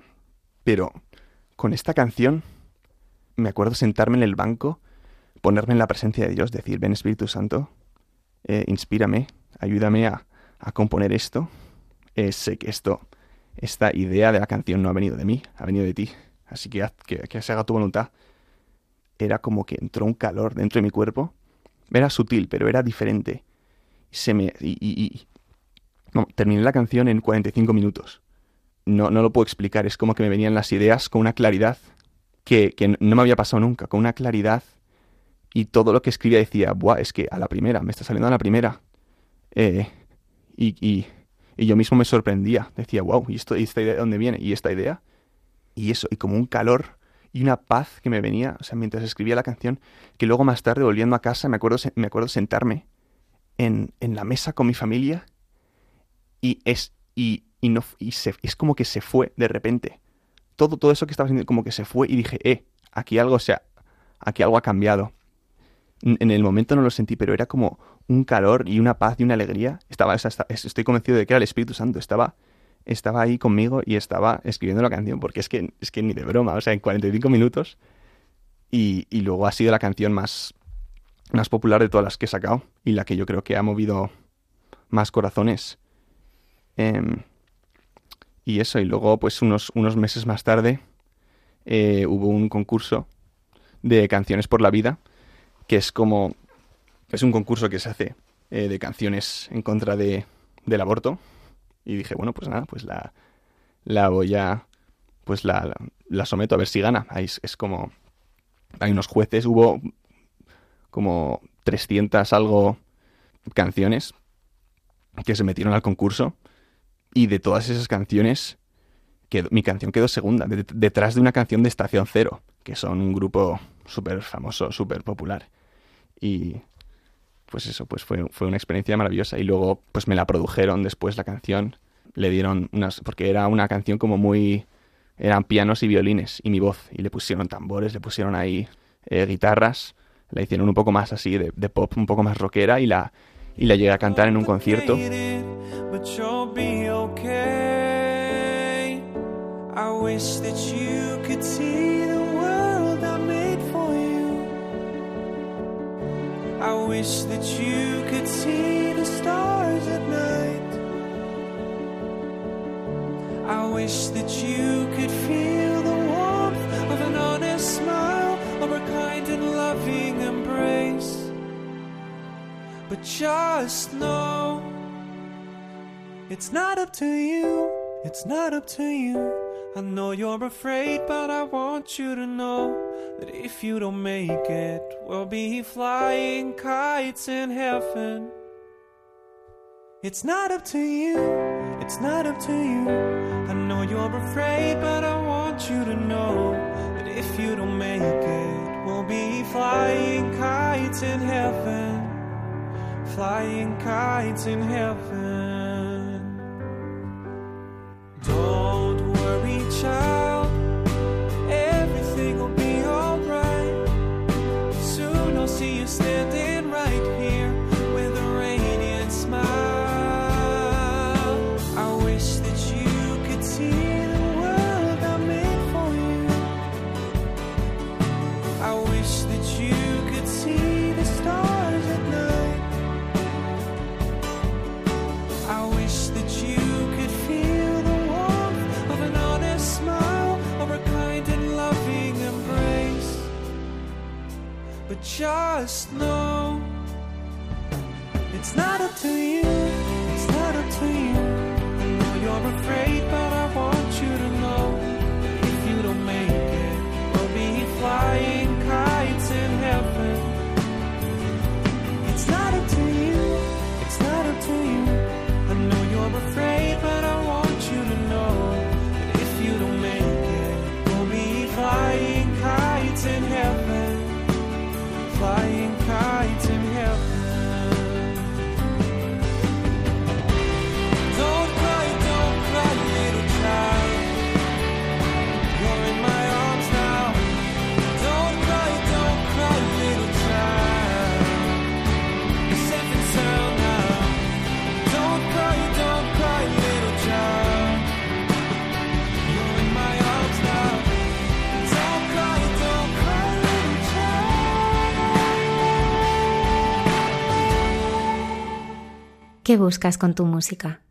Pero con esta canción me acuerdo sentarme en el banco, ponerme en la presencia de Dios, decir, ven Espíritu Santo, eh, inspírame, ayúdame a, a componer esto. Eh, sé que esto, esta idea de la canción no ha venido de mí, ha venido de ti. Así que, que, que se haga tu voluntad. Era como que entró un calor dentro de mi cuerpo. Era sutil, pero era diferente. Se me, y, y, y terminé la canción en 45 minutos. No, no lo puedo explicar, es como que me venían las ideas con una claridad que, que no me había pasado nunca, con una claridad y todo lo que escribía decía, Buah, es que a la primera, me está saliendo a la primera. Eh, y, y, y, yo mismo me sorprendía, decía, wow, ¿y, esto, ¿y esta idea de dónde viene? ¿Y esta idea? Y eso, y como un calor y una paz que me venía, o sea, mientras escribía la canción, que luego más tarde, volviendo a casa, me acuerdo, me acuerdo sentarme en, en la mesa con mi familia y es, y, y no, y se, es como que se fue de repente. Todo, todo eso que estaba haciendo como que se fue y dije, eh, aquí algo, o sea, aquí algo ha cambiado. En el momento no lo sentí, pero era como un calor y una paz y una alegría. Estaba, estoy convencido de que era el Espíritu Santo. Estaba, estaba ahí conmigo y estaba escribiendo la canción, porque es que, es que ni de broma, o sea, en 45 minutos. Y, y luego ha sido la canción más, más popular de todas las que he sacado y la que yo creo que ha movido más corazones. Eh, y eso, y luego, pues unos, unos meses más tarde, eh, hubo un concurso de canciones por la vida, que es como, es un concurso que se hace eh, de canciones en contra de, del aborto. Y dije, bueno, pues nada, pues la, la voy a, pues la, la, someto a ver si gana. Ahí es, es, como, hay unos jueces, hubo como 300 algo canciones que se metieron al concurso y de todas esas canciones, quedó, mi canción quedó segunda, de, detrás de una canción de Estación Cero, que son un grupo súper famoso, súper popular. Y pues eso, pues fue, fue una experiencia maravillosa. Y luego, pues me la produjeron después la canción. Le dieron unas. porque era una canción como muy. eran pianos y violines y mi voz. Y le pusieron tambores, le pusieron ahí eh, guitarras. La hicieron un poco más así, de, de pop, un poco más rockera. Y la, y la llegué a cantar en un concierto. But you'll be okay. I wish that you could see the world I made for you. I wish that you could see the stars at night. I wish that you could feel But just know it's not up to you, it's not up to you. I know you're afraid, but I want you to know that if you don't make it, we'll be flying kites in heaven. It's not up to you, it's not up to you. I know you're afraid, but I want you to know that if you don't make it, we'll be flying kites in heaven flying kites in heaven. Don't worry, child, just know it's not up to you, it's not up to you. I know you're afraid, but I want you to know if you don't make it, we'll be flying kites in heaven. It's not up to you, it's not up to you. I know you're afraid. ¿Qué buscas con tu música?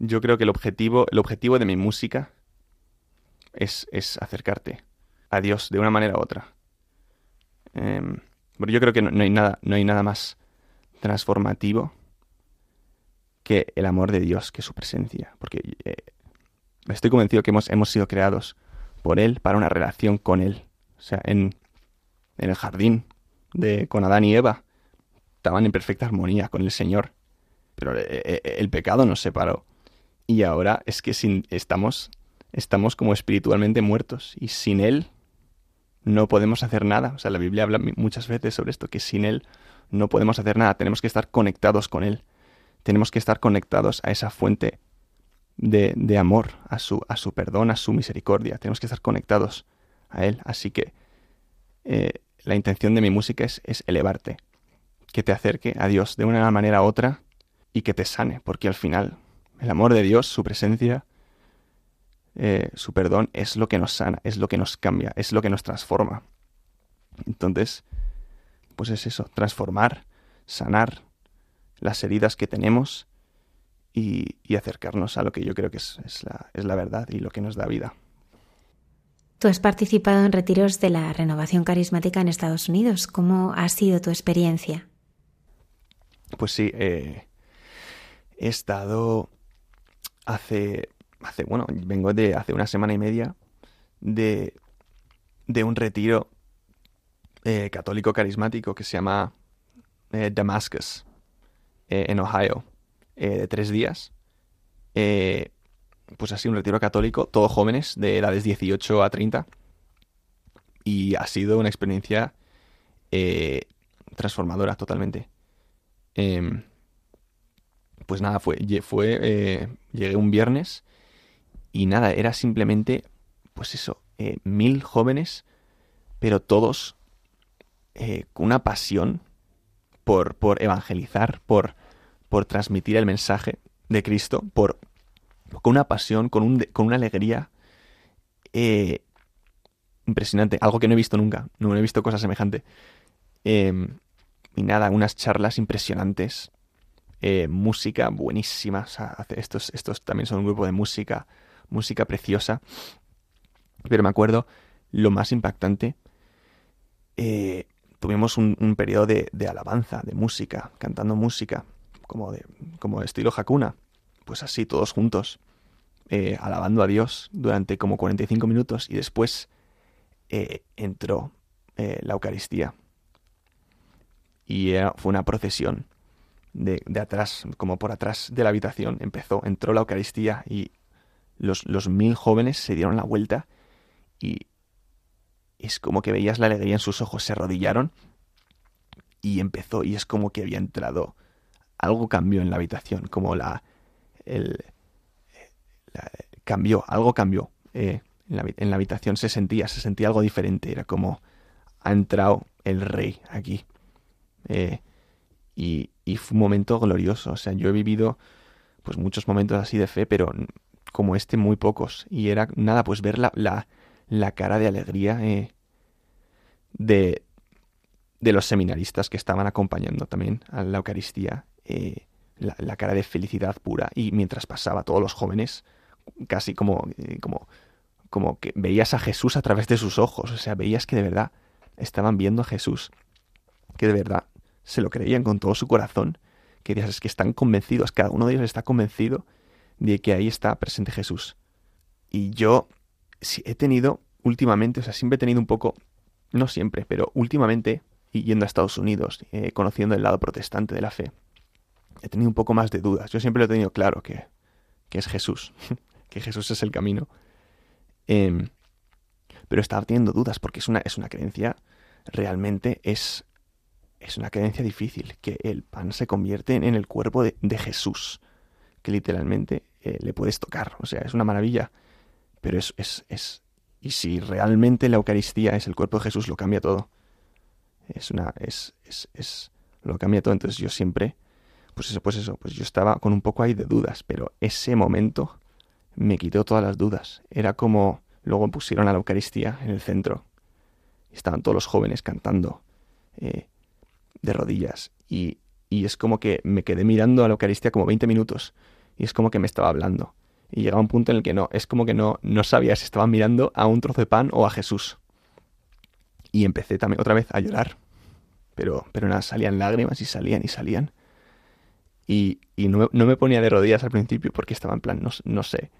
Yo creo que el objetivo, el objetivo de mi música es, acercarte a Dios de una manera u otra. Eh, yo creo que no, hay nada, no hay nada más transformativo que el amor de Dios, que su presencia. Porque eh, estoy convencido que hemos, hemos sido creados por Él para una relación con Él. O sea, en, en el jardín de, con Adán y Eva estaban en perfecta armonía con el Señor pero eh, eh, el pecado nos separó. Y ahora es que sin, estamos, estamos como espiritualmente muertos y sin Él no podemos hacer nada. O sea, la Biblia habla muchas veces sobre esto, que sin Él no podemos hacer nada. Tenemos que estar conectados con Él. Tenemos que estar conectados a esa fuente de, de amor, a su, a su perdón, a su misericordia. Tenemos que estar conectados a Él. Así que eh, la intención de mi música es, es elevarte, que te acerque a Dios de una manera u otra y que te sane, porque al final el amor de Dios, su presencia, eh, su perdón es lo que nos sana, es lo que nos cambia, es lo que nos transforma. Entonces, pues es eso, transformar, sanar las heridas que tenemos y, acercarnos a lo que yo creo que es, la, es la verdad y lo que nos da vida. Tú has participado en retiros de la renovación carismática en Estados Unidos. ¿Cómo ha sido tu experiencia? Pues sí, eh, he estado hace, hace, bueno, vengo de hace una semana y media de, de un retiro eh, católico carismático que se llama eh, Damascus, eh, en Ohio, de tres días. pues así, un retiro católico, todos jóvenes, de edades 18 a 30. Y ha sido una experiencia transformadora totalmente. Pues nada, fue, fue eh, llegué un viernes y nada, era simplemente, pues eso, eh, mil jóvenes, pero todos eh, con una pasión por, por evangelizar, por, por transmitir el mensaje de Cristo, por, con una pasión, con, un, con una alegría impresionante, algo que no he visto nunca, no he visto cosa semejante. Em, y nada, unas charlas impresionantes, eh, música buenísima. estos, estos también son un grupo de música, música preciosa. Pero me acuerdo, lo más impactante, eh, tuvimos un, periodo de, alabanza, de música, cantando música, como de como estilo Hakuna. Pues así, todos juntos, eh, alabando a Dios durante como 45 minutos y después entró la Eucaristía. Y fue una procesión de, atrás, como por atrás de la habitación, empezó, entró la Eucaristía y los, los mil jóvenes se dieron la vuelta y es como que veías la alegría en sus ojos, se arrodillaron y empezó y es como que había entrado algo cambió en la habitación, como la, el, cambió, algo cambió eh, en, la, en, la, habitación, se sentía, se sentía algo diferente, era como ha entrado el rey aquí. Eh, y, fue un momento glorioso. O sea, yo he vivido pues muchos momentos así de fe, pero como este muy pocos. Y era nada, pues ver la, la, cara de alegría eh, de, de los seminaristas que estaban acompañando también a la Eucaristía. Eh, la, cara de felicidad pura. Y mientras pasaba, todos los jóvenes, casi como, eh, como, como que veías a Jesús a través de sus ojos. O sea, veías que de verdad estaban viendo a Jesús. Que de verdad se lo creían con todo su corazón, que es que están convencidos, cada uno de ellos está convencido de que ahí está presente Jesús. Y yo he tenido últimamente, o sea, siempre he tenido un poco, no siempre, pero últimamente, yendo a Estados Unidos, eh, conociendo el lado protestante de la fe, he tenido un poco más de dudas. Yo siempre lo he tenido claro que, que es Jesús, que Jesús es el camino. Em, pero estaba teniendo dudas porque es una, es una creencia, realmente es, es una creencia difícil, que el pan se convierte en el cuerpo de, Jesús, que literalmente eh, le puedes tocar. O sea, es una maravilla, pero es, es, es... Y si realmente la Eucaristía es el cuerpo de Jesús, lo cambia todo. Es una... es, es, es lo cambia todo. Entonces yo siempre... Pues eso, pues eso, pues yo estaba con un poco ahí de dudas, pero ese momento me quitó todas las dudas. Era como Luego pusieron a la Eucaristía en el centro. Estaban todos los jóvenes cantando eh, de rodillas. Y, y es como que me quedé mirando a la Eucaristía como 20 minutos. Y es como que me estaba hablando. Y llegaba un punto en el que no, es como que no, no sabía si estaban mirando a un trozo de pan o a Jesús. Y empecé también otra vez a llorar. Pero, pero nada, salían lágrimas y salían y salían. Y, y no, no, me ponía de rodillas al principio porque estaba en plan, no, no sé,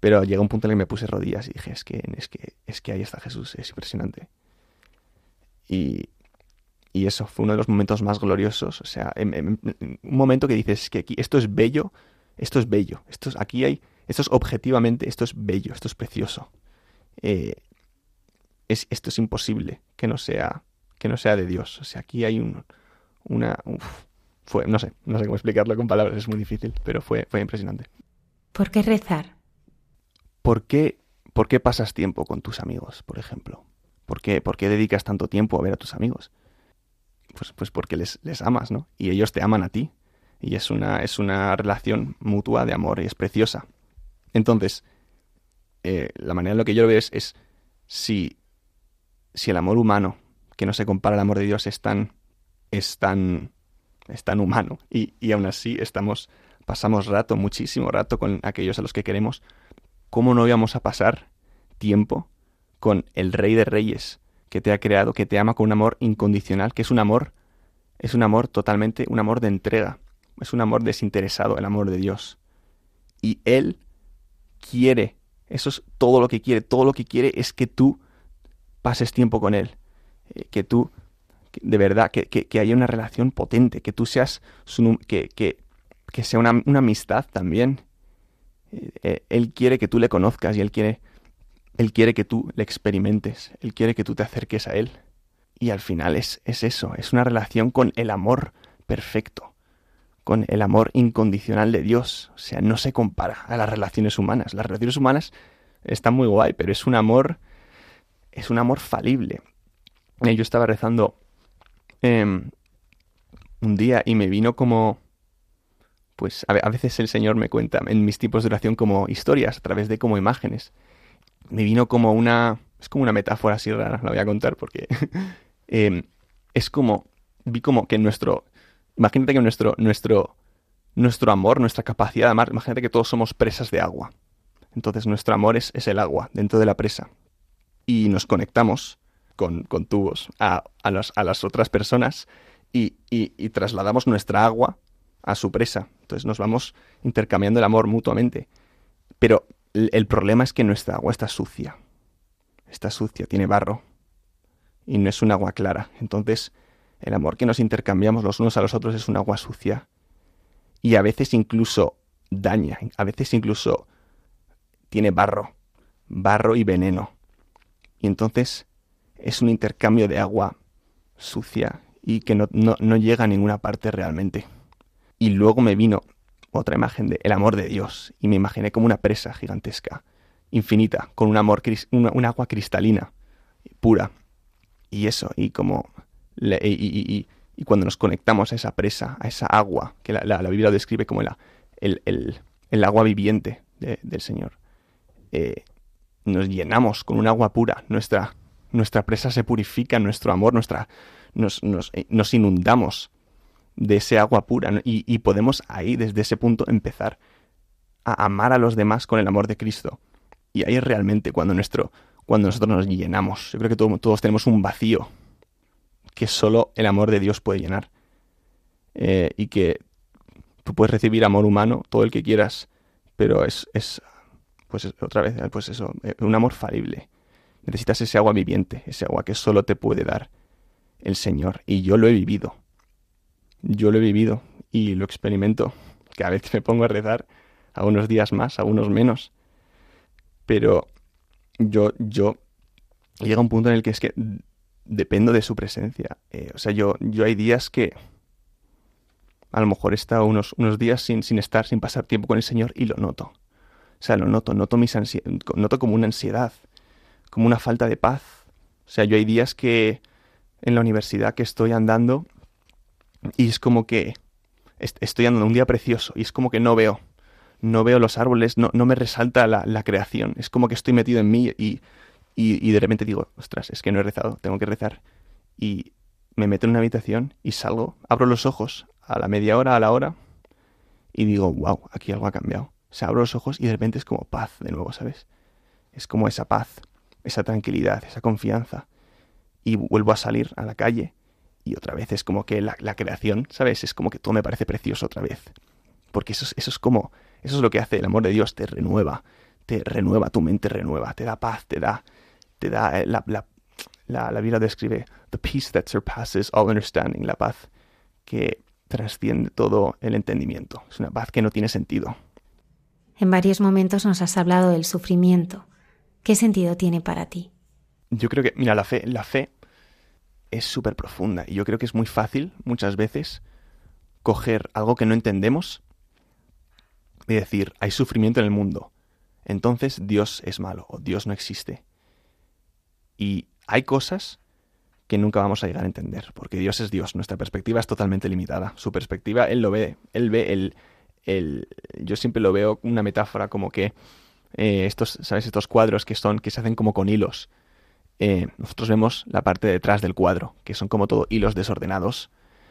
pero llegó un punto en el que me puse rodillas y dije, es que, es que, es que ahí está Jesús, es impresionante. Y, y eso fue uno de los momentos más gloriosos. O sea, un momento que dices que aquí esto es bello, esto es bello, esto es, aquí hay, esto es objetivamente, esto es bello, esto es precioso. Eh, es, esto es imposible que no sea, que no sea de Dios. O sea, aquí hay un, una, fue, no sé, no sé cómo explicarlo con palabras, es muy difícil, pero fue, fue impresionante. ¿Por qué rezar? ¿por qué, ¿por qué pasas tiempo con tus amigos, por ejemplo? ¿Por qué, ¿Por qué dedicas tanto tiempo a ver a tus amigos? Pues, pues porque les, les amas, ¿no? Y ellos te aman a ti. Y es una, es una relación mutua de amor y es preciosa. Entonces, eh, la manera en la que yo lo veo es, si, si el amor humano, que no se compara al amor de Dios, es tan, es tan, es tan humano y, y aún así estamos, pasamos rato, muchísimo rato con aquellos a los que queremos, ¿cómo no íbamos a pasar tiempo con el Rey de Reyes que te ha creado, que te ama con un amor incondicional, que es un amor, es un amor totalmente, un amor de entrega, es un amor desinteresado, el amor de Dios. Y Él quiere, eso es todo lo que quiere, todo lo que quiere es que tú pases tiempo con Él, eh, que tú, de verdad, que, que, haya una relación potente, que tú seas, su, que, que, que sea una, una amistad también, eh, él quiere que tú le conozcas y Él quiere, él quiere que tú le experimentes, Él quiere que tú te acerques a Él. Y al final es, es eso, es una relación con el amor perfecto, con el amor incondicional de Dios. O sea, no se compara a las relaciones humanas. Las relaciones humanas están muy guay, pero es un amor, es un amor falible. Eh, yo estaba rezando em, un día y me vino como pues a veces el Señor me cuenta en mis tipos de oración como historias, a través de como imágenes. Me vino como una... Es como una metáfora así rara, la voy a contar porque... Em, es como... Vi como que nuestro... Imagínate que nuestro, nuestro, nuestro amor, nuestra capacidad de amar, imagínate que todos somos presas de agua. Entonces nuestro amor es, es el agua dentro de la presa. Y nos conectamos con, con tubos a, a, a, las otras personas y, y, y trasladamos nuestra agua a su presa. Entonces nos vamos intercambiando el amor mutuamente. Pero el problema es que nuestra agua está sucia. Está sucia, tiene barro. Y no es un agua clara. Entonces el amor que nos intercambiamos los unos a los otros es un agua sucia. Y a veces incluso daña. A veces incluso tiene barro. Barro y veneno. Y entonces es un intercambio de agua sucia y que no, no, no llega a ninguna parte realmente. Y luego me vino otra imagen de el amor de Dios y me imaginé como una presa gigantesca, infinita, con un amor, un agua cristalina, pura. Y eso, y como... y, cuando nos conectamos a esa presa, a esa agua, que la, Biblia lo describe como el, el, el agua viviente del Señor, eh, nos llenamos con un agua pura, nuestra, nuestra presa se purifica, nuestro amor, nuestra, nos, nos, eh, nos inundamos de ese agua pura y, podemos ahí, desde ese punto, empezar a amar a los demás con el amor de Cristo. Y ahí es realmente cuando, nuestro, cuando nosotros nos llenamos. Yo creo que todos tenemos un vacío que solo el amor de Dios puede llenar. Eh, y que tú puedes recibir amor humano, todo el que quieras, pero es, es pues otra vez, pues eso, eh, un amor falible. Necesitas ese agua viviente, ese agua que solo te puede dar el Señor. Y yo lo he vivido yo lo he vivido y lo experimento. Cada vez que me pongo a rezar, algunos días más, algunos menos. Pero yo, yo llega un punto en el que es que dependo de su presencia. Eh, o sea, yo, yo hay días que a lo mejor he estado unos, unos días sin, sin estar, sin pasar tiempo con el Señor y lo noto. O sea, lo noto, noto, mis noto como una ansiedad, como una falta de paz. O sea, yo hay días que en la universidad que estoy andando y es como que estoy andando un día precioso y es como que no veo, no veo los árboles, no, no me resalta la, la, creación. Es como que estoy metido en mí y, y, de repente digo, ostras, es que no he rezado, tengo que rezar. Y me meto en una habitación y salgo, abro los ojos a la media hora, a la hora, y digo, wow, aquí algo ha cambiado. O sea, abro los ojos y de repente es como paz de nuevo, ¿sabes? Es como esa paz, esa tranquilidad, esa confianza. Y vuelvo a salir a la calle y otra vez es como que la, creación, ¿sabes? Es como que todo me parece precioso otra vez. Porque eso, eso es como, eso es lo que hace el amor de Dios, te renueva, te renueva, tu mente renueva, te da paz, te da, te da, eh, la, la, la, la Biblia describe, the peace that surpasses all understanding, la paz que trasciende todo el entendimiento. Es una paz que no tiene sentido. En varios momentos nos has hablado del sufrimiento. ¿Qué sentido tiene para ti? Yo creo que, mira, la fe, la fe es súper profunda y yo creo que es muy fácil muchas veces coger algo que no entendemos y decir, hay sufrimiento en el mundo, entonces Dios es malo o Dios no existe. Y hay cosas que nunca vamos a llegar a entender, porque Dios es Dios, nuestra perspectiva es totalmente limitada. Su perspectiva, Él lo ve, Él ve el... el yo siempre lo veo una metáfora como que eh, estos, ¿sabes? Estos cuadros que son, que se hacen como con hilos. Eh, nosotros vemos la parte de detrás del cuadro, que son como todo hilos desordenados,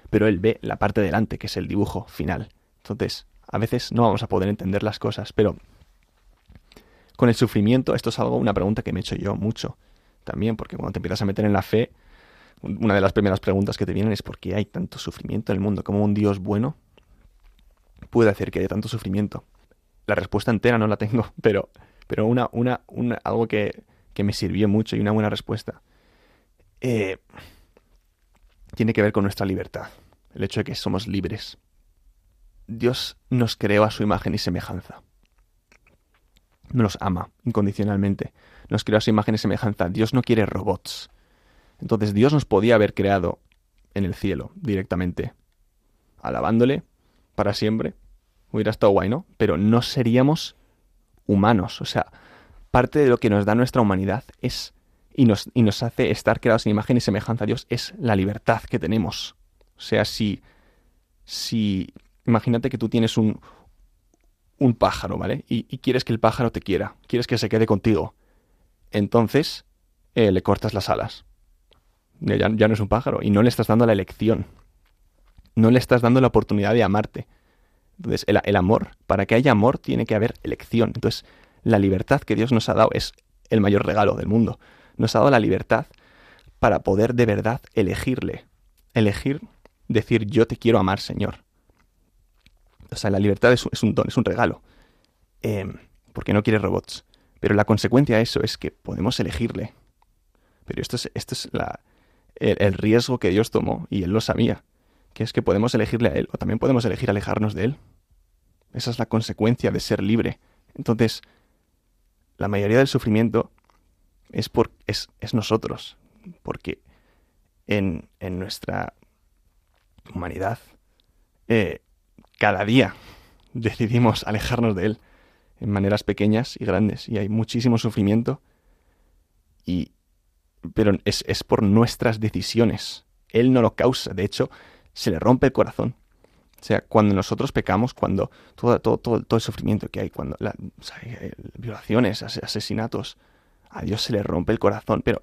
pero Él ve la parte delante, que es el dibujo final. Entonces, a veces no vamos a poder entender las cosas, pero con el sufrimiento, esto es algo, una pregunta que me he hecho yo mucho también, porque cuando te empiezas a meter en la fe, una de las primeras preguntas que te vienen es ¿por qué hay tanto sufrimiento en el mundo? ¿Cómo un Dios bueno puede hacer que haya tanto sufrimiento? La respuesta entera no la tengo, pero, pero una, una, una, algo que, que me sirvió mucho y una buena respuesta eh, tiene que ver con nuestra libertad, el hecho de que somos libres. Dios nos creó a su imagen y semejanza. Nos ama incondicionalmente nos creó a su imagen y semejanza. Dios no quiere robots. Entonces Dios nos podía haber creado en el cielo directamente, alabándole para siempre. Hubiera estado guay, ¿no? Pero no seríamos humanos. O sea, parte de lo que nos da nuestra humanidad es y nos, y nos hace estar creados en imagen y semejanza a Dios es la libertad que tenemos. O sea, si, si imagínate que tú tienes un, un pájaro, ¿vale? Y, quieres que el pájaro te quiera, quieres que se quede contigo entonces eh, le cortas las alas. Ya, no es un pájaro y no le estás dando la elección. No le estás dando la oportunidad de amarte. Entonces, el amor, para que haya amor, tiene que haber elección. Entonces, la libertad que Dios nos ha dado es el mayor regalo del mundo. Nos ha dado la libertad para poder de verdad elegirle. Elegir, decir, yo te quiero amar, Señor. O sea, la libertad es, un don, es un regalo. Eh, porque no quiere robots. Pero la consecuencia de eso es que podemos elegirle. Pero esto es, esto es la, el, riesgo que Dios tomó y Él lo sabía, que es que podemos elegirle a Él o también podemos elegir alejarnos de Él. Esa es la consecuencia de ser libre. Entonces, la mayoría del sufrimiento es, por, es, es nosotros, porque en, en nuestra humanidad eh, cada día decidimos alejarnos de Él en maneras pequeñas y grandes y hay muchísimo sufrimiento y pero es, es por nuestras decisiones. Él no lo causa, de hecho, se le rompe el corazón. O sea, cuando nosotros pecamos, cuando todo, el sufrimiento que hay, cuando la, eh, violaciones, asesinatos, a Dios se le rompe el corazón, pero,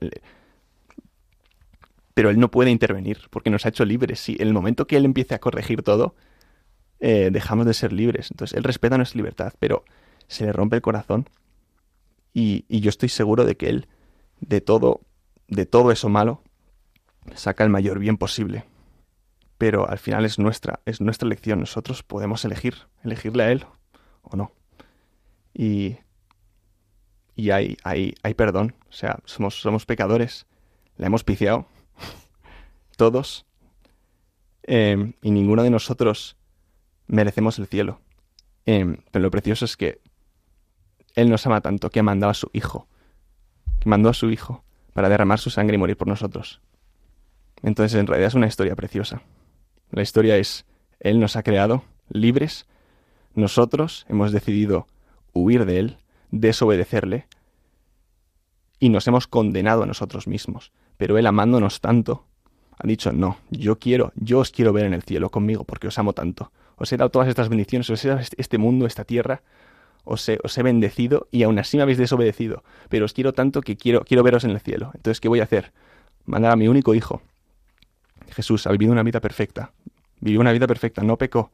pero Él no puede intervenir porque nos ha hecho libres. Si el momento que Él empiece a corregir todo, eh, dejamos de ser libres. Entonces, Él respeta nuestra libertad, pero se le rompe el corazón y, y yo estoy seguro de que él, de todo, de todo eso malo, saca el mayor bien posible. Pero al final es nuestra, es nuestra elección. Nosotros podemos elegir, elegirle a él o no. Y, y hay, hay, hay perdón. O sea, somos, somos pecadores. La hemos piciado. Todos. Em, y ninguno de nosotros merecemos el cielo. Em, pero lo precioso es que Él nos ama tanto que ha mandado a su Hijo, que mandó a su Hijo para derramar su sangre y morir por nosotros. Entonces, en realidad es una historia preciosa. La historia es, Él nos ha creado libres, nosotros hemos decidido huir de Él, desobedecerle, y nos hemos condenado a nosotros mismos. Pero Él amándonos tanto, ha dicho, no, yo quiero, yo os quiero ver en el cielo conmigo, porque os amo tanto. Os he dado todas estas bendiciones, os he dado este, este mundo, esta tierra, os he, os he bendecido y aún así me habéis desobedecido. Pero os quiero tanto que quiero, quiero veros en el cielo. Entonces, ¿qué voy a hacer? Mandar a mi único hijo. Jesús ha vivido una vida perfecta. Vivió una vida perfecta, no pecó.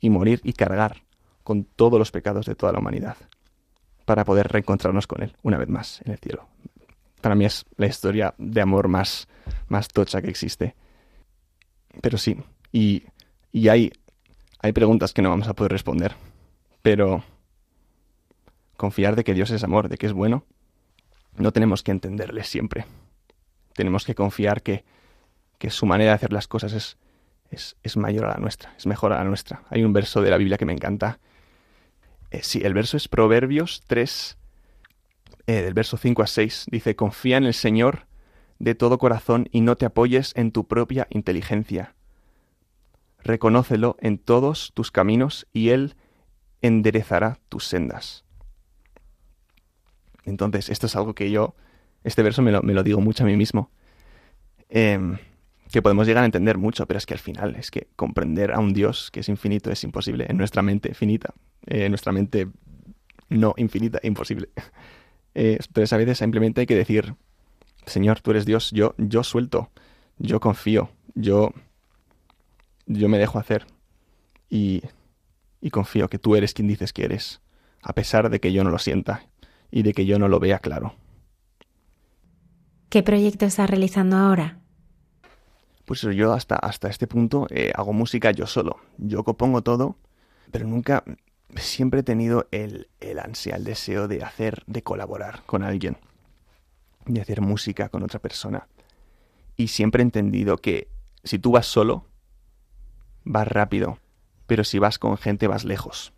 Y morir y cargar con todos los pecados de toda la humanidad para poder reencontrarnos con Él una vez más en el cielo. Para mí es la historia de amor más, más tocha que existe. Pero sí, y, y hay, hay preguntas que no vamos a poder responder, pero confiar de que Dios es amor, de que es bueno, no tenemos que entenderle siempre. Tenemos que confiar que, que su manera de hacer las cosas es, es, es, mayor a la nuestra, es mejor a la nuestra. Hay un verso de la Biblia que me encanta eh, sí, el verso es Proverbios 3, eh, del verso 5 a 6. Dice, confía en el Señor de todo corazón y no te apoyes en tu propia inteligencia. Reconócelo en todos tus caminos y Él enderezará tus sendas. Entonces, esto es algo que yo, este verso me lo, me lo digo mucho a mí mismo. Eh, que podemos llegar a entender mucho, pero es que al final es que comprender a un Dios que es infinito es imposible en nuestra mente finita, eh, en nuestra mente no infinita, imposible. Eh, entonces a veces simplemente hay que decir, Señor, tú eres Dios, yo, yo suelto, yo confío, yo, yo me dejo hacer y, y confío que tú eres quien dices que eres, a pesar de que yo no lo sienta y de que yo no lo vea claro. ¿Qué proyecto estás realizando ahora? Pues yo hasta, hasta este punto eh, hago música yo solo. Yo compongo todo, pero nunca, siempre he tenido el, el ansia, el deseo de hacer, de colaborar con alguien, de hacer música con otra persona. Y siempre he entendido que si tú vas solo, vas rápido, pero si vas con gente vas lejos.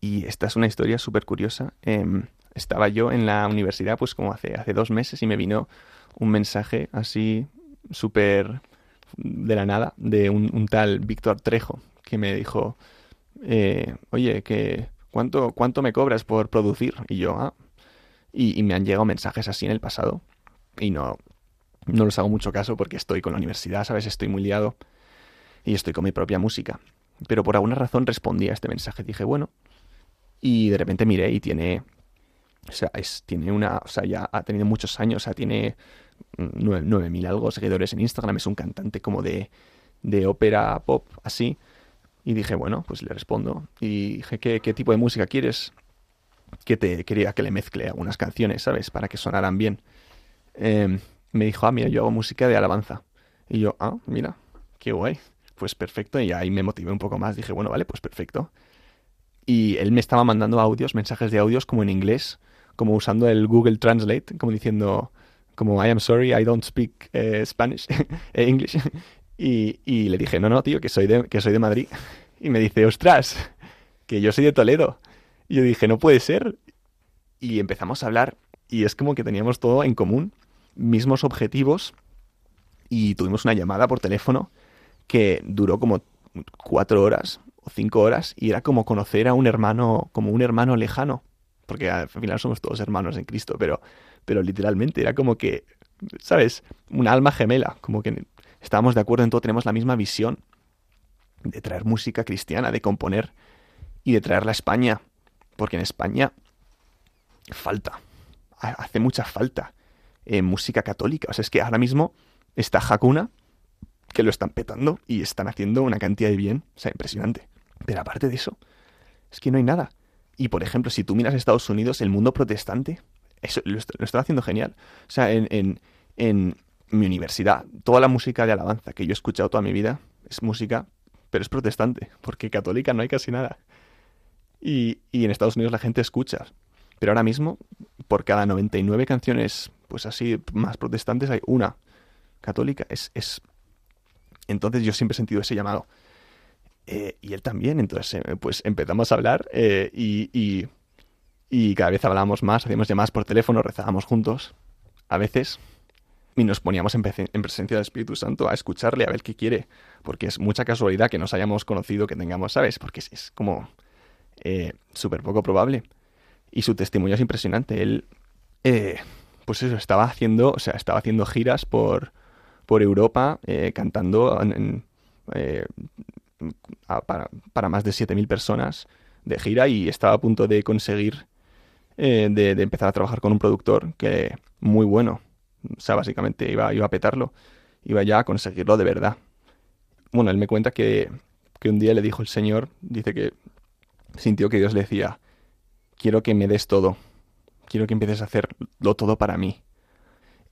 Y esta es una historia súper curiosa. Em, estaba yo en la universidad, pues como hace, hace dos meses, y me vino un mensaje así súper de la nada de un, tal Víctor Trejo que me dijo, eh, oye, que ¿cuánto, ¿cuánto me cobras por producir? Y yo, ah, y, me han llegado mensajes así en el pasado y no, no los hago mucho caso porque estoy con la universidad, ¿sabes? Estoy muy liado y estoy con mi propia música. Pero por alguna razón respondí a este mensaje. Dije, bueno, y de repente miré y tiene, o sea, es, tiene una, o sea, ya ha tenido muchos años, o sea, tiene 9.000 algo seguidores en Instagram, es un cantante como de, de ópera pop, así. Y dije, bueno, pues le respondo. Y dije, ¿qué, qué tipo de música quieres? Que te quería que le mezcle algunas canciones, ¿sabes? Para que sonaran bien. Em, me dijo, ah, mira, yo hago música de alabanza. Y yo, ah, mira, qué guay. Pues perfecto. Y ahí me motivé un poco más. Dije, bueno, vale, pues perfecto. Y él me estaba mandando audios, mensajes de audios como en inglés, como usando el Google Translate, como diciendo, como I am sorry, I don't speak eh, Spanish, eh, English. Y, y, le dije, no, no, tío, que soy, de, que soy de Madrid. Y me dice, ostras, que yo soy de Toledo. Y yo dije, no puede ser. Y empezamos a hablar y es como que teníamos todo en común, mismos objetivos. Y tuvimos una llamada por teléfono que duró como cuatro horas o cinco horas y era como conocer a un hermano, como un hermano lejano. Porque al final somos todos hermanos en Cristo, pero pero literalmente era como que, ¿sabes? Un alma gemela, como que estábamos de acuerdo en todo, tenemos la misma visión de traer música cristiana, de componer y de traerla a España, porque en España falta, hace mucha falta en música católica. O sea, es que ahora mismo está Hakuna, que lo están petando y están haciendo una cantidad de bien, o sea, impresionante. Pero aparte de eso, es que no hay nada. Y por ejemplo, si tú miras Estados Unidos, el mundo protestante eso lo, están haciendo genial. O sea, en, en, en mi universidad, toda la música de alabanza que yo he escuchado toda mi vida es música, pero es protestante, porque católica no hay casi nada. Y, y, en Estados Unidos la gente escucha. Pero ahora mismo, por cada 99 canciones, pues así, más protestantes, hay una católica. Es, es... Entonces yo siempre he sentido ese llamado. Eh, y él también. Entonces, eh, pues empezamos a hablar eh, y, y, cada vez hablábamos más, hacíamos llamadas por teléfono, rezábamos juntos, a veces, y nos poníamos en, en, presencia del Espíritu Santo a escucharle, a ver qué quiere, porque es mucha casualidad que nos hayamos conocido, que tengamos, ¿sabes? Porque es, es como súper poco probable. Y su testimonio es impresionante. Él, pues eso, estaba haciendo, o sea, estaba haciendo giras por, por Europa, cantando en, para, más de 7.000 personas de gira y estaba a punto de conseguir eh, de, empezar a trabajar con un productor que muy bueno. O sea, básicamente iba, iba a petarlo. Iba ya a conseguirlo de verdad. Bueno, él me cuenta que, que un día le dijo el Señor, dice que sintió que Dios le decía, quiero que me des todo, quiero que empieces a hacerlo todo para mí.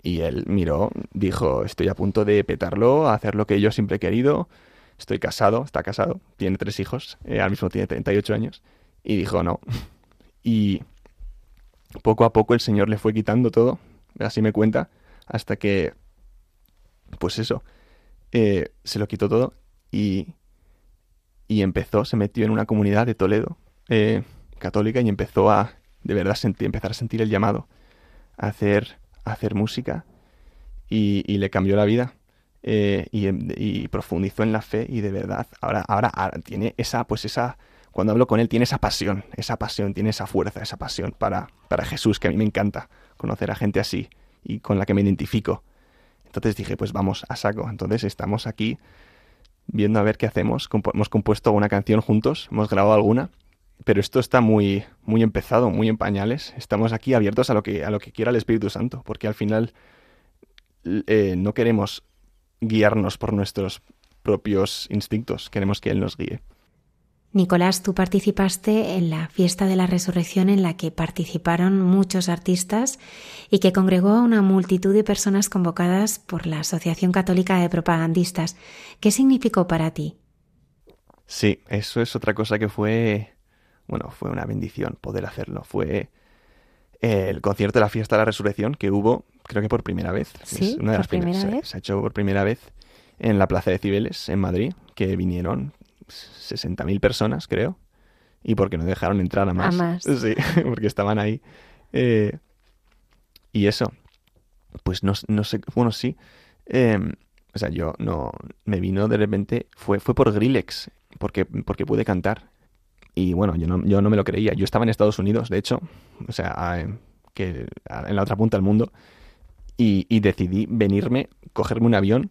Y él miró, dijo, estoy a punto de petarlo, hacer lo que yo siempre he querido, estoy casado, está casado, tiene tres hijos, eh, al mismo tiene 38 años, y dijo no. Y poco a poco el Señor le fue quitando todo, así me cuenta, hasta que, pues eso, eh, se lo quitó todo y, y empezó, se metió en una comunidad de Toledo, eh, católica, y empezó a, de verdad, sentir, empezar a sentir el llamado a hacer, hacer música y le cambió la vida. Eh, y, profundizó en la fe y de verdad ahora, ahora, tiene esa, pues esa, cuando hablo con él tiene esa pasión, esa pasión, tiene esa fuerza, esa pasión para, para Jesús, que a mí me encanta conocer a gente así y con la que me identifico. Entonces dije, pues vamos a saco. Entonces estamos aquí viendo a ver qué hacemos. hemos compuesto una canción juntos, hemos grabado alguna, pero esto está muy, muy empezado, muy en pañales. Estamos aquí abiertos a lo que, a lo que quiera el Espíritu Santo, porque al final eh, no queremos guiarnos por nuestros propios instintos, queremos que Él nos guíe. Nicolás, tú participaste en la fiesta de la resurrección en la que participaron muchos artistas y que congregó a una multitud de personas convocadas por la Asociación Católica de Propagandistas. ¿Qué significó para ti? Sí, eso es otra cosa que fue, bueno, fue una bendición poder hacerlo. Fue el concierto de la fiesta de la resurrección que hubo creo que por primera vez. Sí, una de las primeras. Se, ha hecho por primera vez en la Plaza de Cibeles, en Madrid, que vinieron 60.000 personas, creo. Y porque no dejaron entrar a más. A más. Sí, porque estaban ahí. Eh, y eso, pues no, no sé, bueno, sí. Em, o sea, yo no, me vino de repente, fue, fue por Grillex, porque, porque pude cantar. Y bueno, yo no, yo no me lo creía. Yo estaba en Estados Unidos, de hecho, o sea, que en la otra punta del mundo, y, decidí venirme, cogerme un avión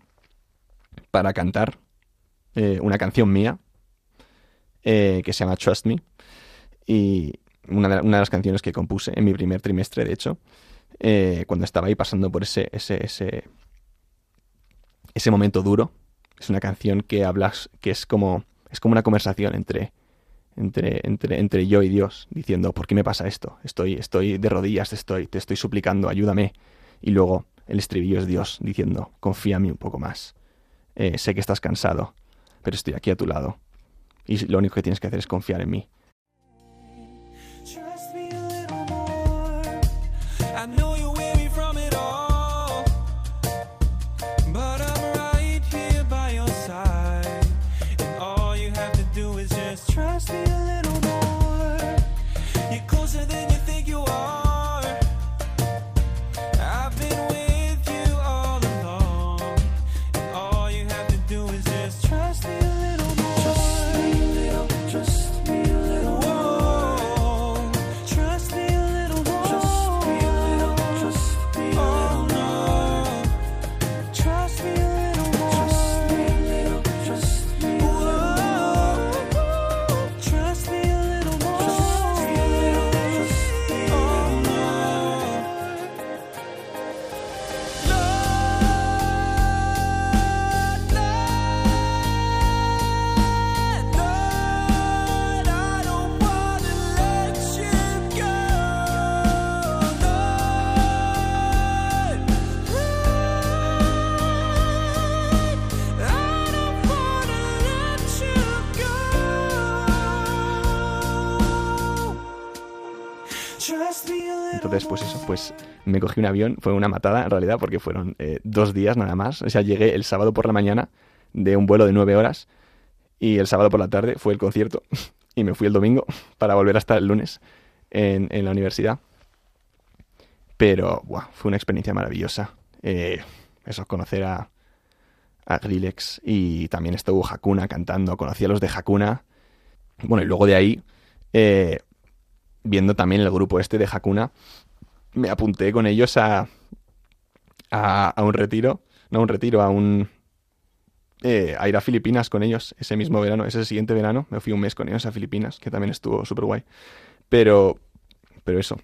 para cantar eh, una canción mía eh, que se llama Trust Me. Y una de, una de, las canciones que compuse en mi primer trimestre, de hecho, eh, cuando estaba ahí pasando por ese, ese, ese, ese momento duro. Es una canción que hablas, que es como, es como una conversación entre, entre, entre, entre yo y Dios, diciendo, ¿por qué me pasa esto? Estoy, estoy de rodillas, estoy, te estoy suplicando, ayúdame. Y luego el estribillo es Dios diciendo, confía en mí un poco más. Eh, sé que estás cansado, pero estoy aquí a tu lado. Y lo único que tienes que hacer es confiar en mí. Entonces, pues eso, pues me cogí un avión, fue una matada en realidad, porque fueron eh, dos días nada más. O sea, llegué el sábado por la mañana de un vuelo de nueve horas Y el sábado por la tarde fue el concierto y me fui el domingo para volver hasta el lunes en, la universidad. Pero fue una experiencia maravillosa. Eh, eso, conocer a, a Grillex y también estuvo Hakuna cantando. Conocí a los de Hakuna. Bueno, y luego de ahí, eh, viendo también el grupo este de Hakuna, me apunté con ellos a, a, un retiro. No, un retiro, a un... Eh, a ir a Filipinas con ellos ese mismo verano, ese siguiente verano. Me fui un mes con ellos a Filipinas, que también estuvo súper guay. Pero, pero eso,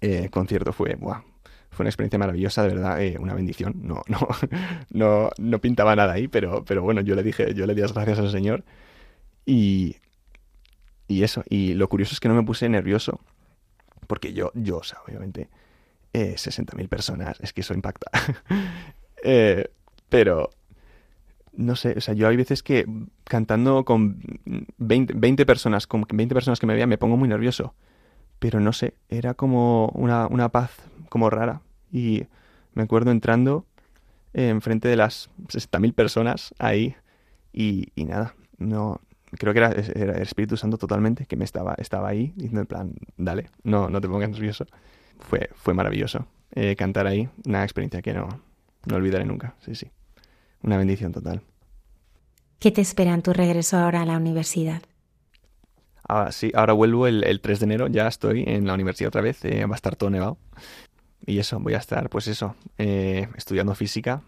eh, concierto fue, buah, fue una experiencia maravillosa, de verdad, eh, una bendición. No, no, no, no pintaba nada ahí, pero, pero bueno, yo le dije, yo le di las gracias al Señor. Y, y eso, y lo curioso es que no me puse nervioso, porque yo, yo, o sea, obviamente, eh, 60.000 personas, es que eso impacta. Eh, pero, no sé, o sea, yo hay veces que cantando con 20, 20, personas, con 20 personas que me vean, me pongo muy nervioso. Pero no sé, era como una, una paz como rara. Y me acuerdo entrando eh, enfrente de las 60.000 personas ahí y, y, nada, no creo que era, era, el Espíritu Santo totalmente que me estaba, estaba ahí diciendo en plan, dale, no, no te pongas nervioso. Fue, fue maravilloso eh, cantar ahí, una experiencia que no, no olvidaré nunca, sí, sí. Una bendición total. ¿Qué te espera en tu regreso ahora a la universidad? Ah, sí, ahora vuelvo el, el, 3 de enero, ya estoy en la universidad otra vez, eh, va a estar todo nevado. Y eso, voy a estar, pues eso, eh, estudiando física,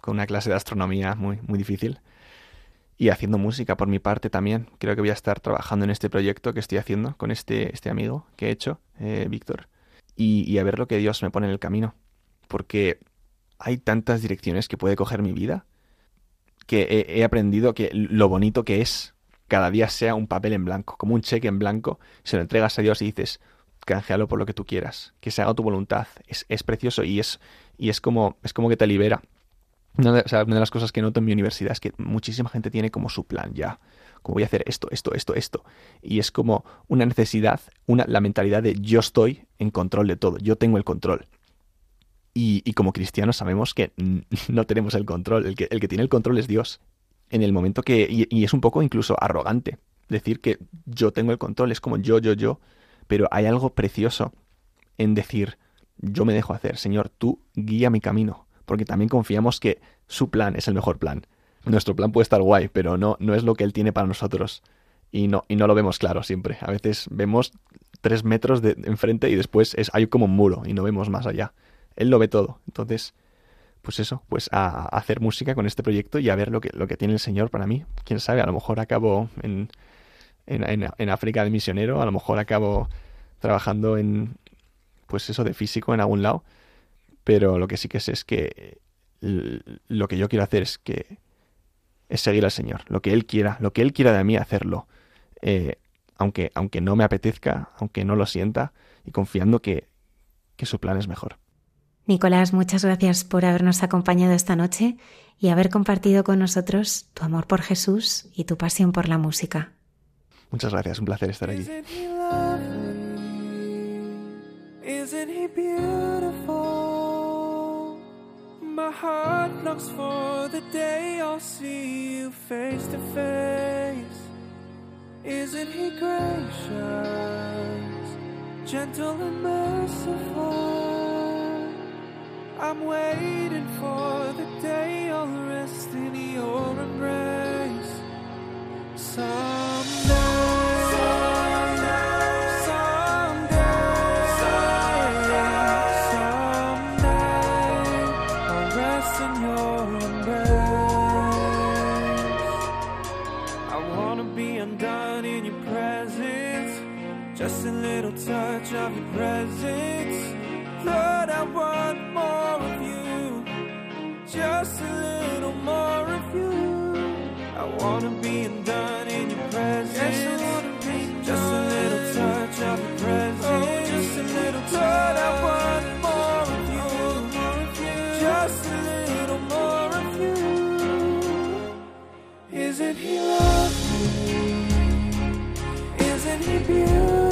con una clase de astronomía muy, muy difícil. Y haciendo música por mi parte también. Creo que voy a estar trabajando en este proyecto que estoy haciendo con este, este amigo que he hecho, eh, Víctor. Y, y a ver lo que Dios me pone en el camino. Porque hay tantas direcciones que puede coger mi vida que he, aprendido que lo bonito que es cada día sea un papel en blanco, como un cheque en blanco, se lo entregas a Dios y dices, canjealo por lo que tú quieras, que se haga tu voluntad. Es, es precioso y es, y es como, es como que te libera. Una de, de las cosas que noto en mi universidad es que muchísima gente tiene como su plan ya. Como voy a hacer esto, esto, esto, esto. Y es como una necesidad, una, la mentalidad de yo estoy en control de todo, yo tengo el control. Y, y como cristianos sabemos que no tenemos el control, el que, el que tiene el control es Dios. En el momento que, y, y es un poco incluso arrogante decir que yo tengo el control, es como yo, yo, yo, pero hay algo precioso en decir, yo me dejo hacer, Señor, tú guía mi camino, porque también confiamos que su plan es el mejor plan. Nuestro plan puede estar guay, pero no, no es lo que Él tiene para nosotros. Y no, y no lo vemos claro siempre. A veces vemos tres metros de enfrente y después es, hay como un muro y no vemos más allá. Él lo ve todo. Entonces, pues eso, pues a, hacer música con este proyecto y a ver lo que, lo que tiene el Señor para mí. Quién sabe, a lo mejor acabo en, en, en, África de misionero, a lo mejor acabo trabajando en, pues eso, de físico en algún lado, pero lo que sí que sé es que lo que yo quiero hacer es que es seguir al Señor, lo que Él quiera, lo que Él quiera de mí hacerlo, eh, aunque, aunque no me apetezca, aunque no lo sienta, y confiando que, que su plan es mejor. Nicolás, muchas gracias por habernos acompañado esta noche y haber compartido con nosotros tu amor por Jesús y tu pasión por la música. Muchas gracias, un placer estar aquí. Isn't he beautiful? My heart looks for the day I'll see you face to face. Isn't he gracious, gentle and merciful? I'm waiting for the day I'll rest in your embrace. Someday. just a little more of you. I wanna be undone in your presence. Yes, I wanna be just a little touch of your presence. Oh, just a little touch. I want more of you. Just a little more of you. Isn't he lovely? Isn't he beautiful?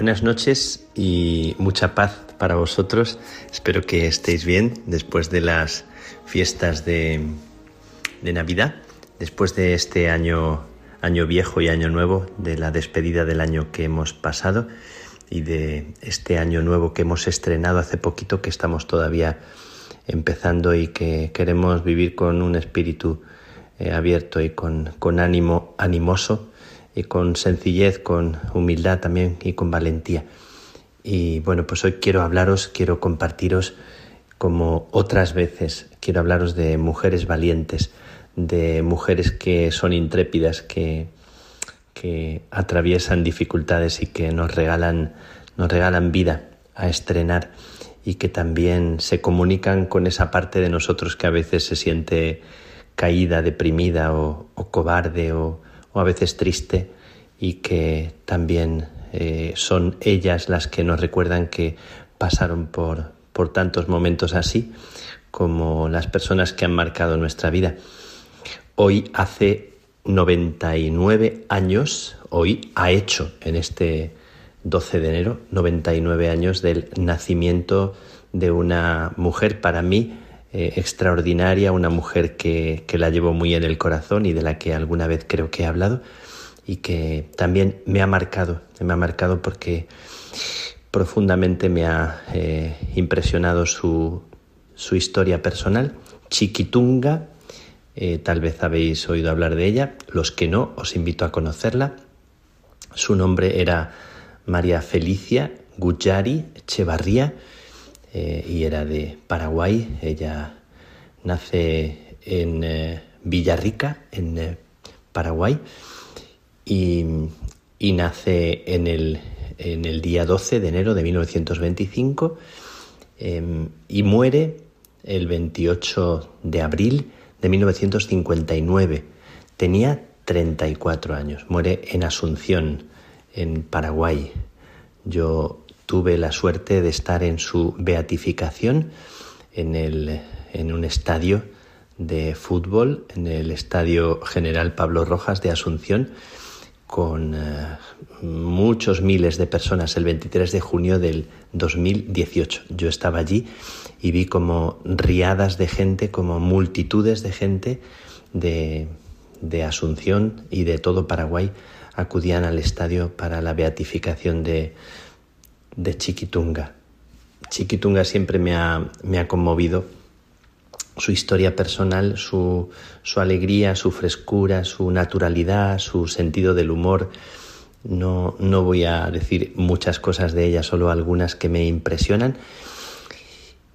Buenas noches y mucha paz para vosotros. Espero que estéis bien después de las fiestas de, Navidad, después de este año, año viejo y año nuevo, de la despedida del año que hemos pasado y de este año nuevo que hemos estrenado hace poquito, que estamos todavía empezando y que queremos vivir con un espíritu eh, abierto y con, con ánimo animoso y con sencillez, con humildad también y con valentía. Y bueno, pues hoy quiero hablaros, quiero compartiros como otras veces, quiero hablaros de mujeres valientes, de mujeres que son intrépidas, que, que atraviesan dificultades y que nos regalan, nos regalan vida a estrenar y que también se comunican con esa parte de nosotros que a veces se siente caída, deprimida o, o cobarde o, o a veces triste y que también eh, son ellas las que nos recuerdan que pasaron por, por tantos momentos así como las personas que han marcado nuestra vida. Hoy hace 99 años, hoy ha hecho en este 12 de enero 99 años del nacimiento de una mujer para mí eh, extraordinaria, una mujer que, que, la llevo muy en el corazón y de la que alguna vez creo que he hablado y que también me ha marcado, me ha marcado porque profundamente me ha eh, impresionado su, su, historia personal. Chiquitunga, eh, tal vez habéis oído hablar de ella, los que no, os invito a conocerla. Su nombre era María Felicia Guyari Echevarría eh, y era de Paraguay. Ella nace en eh, Villarrica, en eh, Paraguay, y, y nace en el, en el, día 12 de enero de 1925 em, y muere el 28 de abril de 1959. Tenía 34 años. Muere en Asunción, en Paraguay. Yo tuve la suerte de estar en su beatificación en, el, en un estadio de fútbol, en el Estadio General Pablo Rojas de Asunción, con uh, muchos miles de personas el 23 de junio del 2018. Yo estaba allí y vi como riadas de gente, como multitudes de gente de, de Asunción y de todo Paraguay acudían al estadio para la beatificación de, de Chiquitunga. Chiquitunga siempre me ha, me ha conmovido su historia personal, su, su, alegría, su frescura, su naturalidad, su sentido del humor. No, no voy a decir muchas cosas de ella, solo algunas que me impresionan.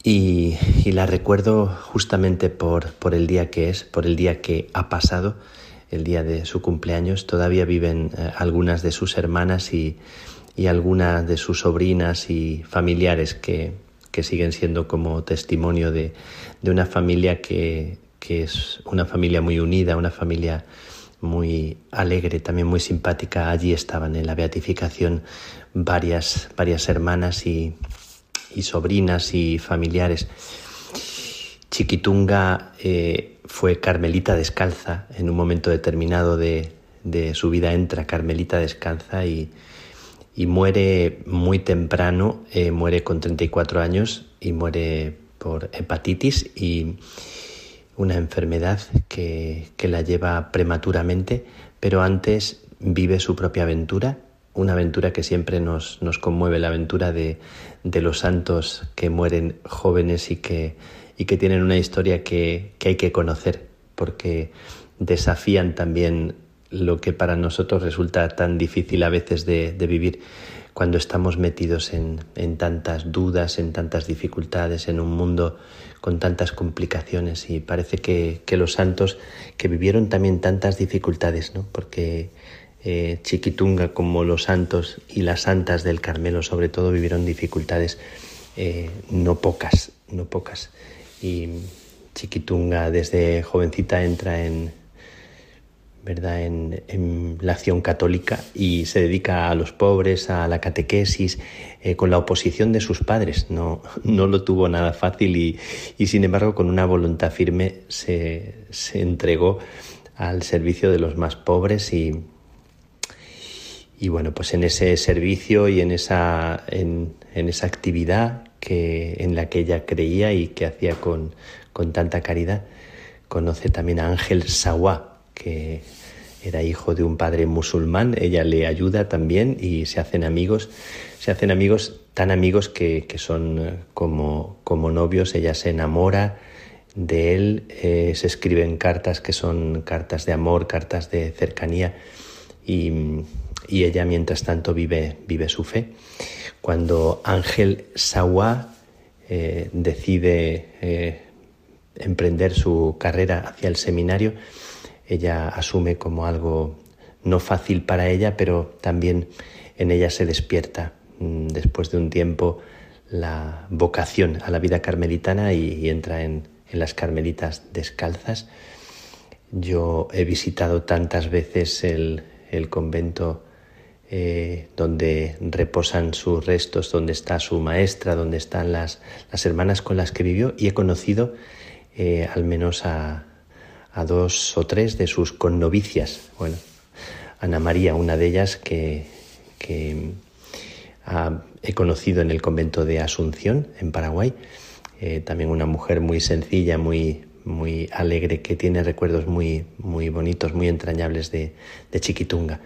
Y, y, la recuerdo justamente por, por el día que es, por el día que ha pasado, el día de su cumpleaños. Todavía viven eh, algunas de sus hermanas y, y algunas de sus sobrinas y familiares que, que siguen siendo como testimonio de, de una familia que, que, es una familia muy unida, una familia muy alegre, también muy simpática. Allí estaban en la beatificación varias, varias hermanas y, y sobrinas y familiares. Chiquitunga eh, fue Carmelita descalza en un momento determinado de, de su vida entra Carmelita descalza y, y muere muy temprano, eh, muere con 34 años y muere por hepatitis y una enfermedad que, que, la lleva prematuramente, pero antes vive su propia aventura, una aventura que siempre nos, nos conmueve, la aventura de, de, los santos que mueren jóvenes y que, y que tienen una historia que, que hay que conocer, porque desafían también lo que para nosotros resulta tan difícil a veces de, de vivir cuando estamos metidos en, en, tantas dudas, en tantas dificultades, en un mundo con tantas complicaciones y parece que, que los santos que vivieron también tantas dificultades, ¿no? porque eh, Chiquitunga como los santos y las santas del Carmelo sobre todo vivieron dificultades eh, no pocas, no pocas. Y Chiquitunga desde jovencita entra en, ¿verdad? En, la acción católica y se dedica a los pobres, a la catequesis, eh, con la oposición de sus padres. No, no lo tuvo nada fácil y, y sin embargo con una voluntad firme se, se, entregó al servicio de los más pobres y, y bueno, pues en ese servicio y en esa, en, esa actividad que, en la que ella creía y que hacía con, con tanta caridad, conoce también a Ángel Sawá, que era hijo de un padre musulmán, ella le ayuda también y se hacen amigos, se hacen amigos tan amigos que, que son eh, como, como novios, ella se enamora de él, eh, se escriben cartas que son cartas de amor, cartas de cercanía y, y ella mientras tanto vive, vive su fe. Cuando Ángel Sawá eh, decide emprender su carrera hacia el seminario, ella asume como algo no fácil para ella, pero también en ella se despierta mm, después de un tiempo la vocación a la vida carmelitana y, entra en, las carmelitas descalzas. Yo he visitado tantas veces el, convento eh, donde reposan sus restos, donde está su maestra, donde están las, las hermanas con las que vivió y he conocido eh, al menos a, a dos o tres de sus connovicias. Bueno, Ana María, una de ellas que, he conocido en el convento de Asunción, en Paraguay. Eh, también una mujer muy sencilla, muy, muy alegre, que tiene recuerdos muy, muy bonitos, muy entrañables de, Chiquitunga.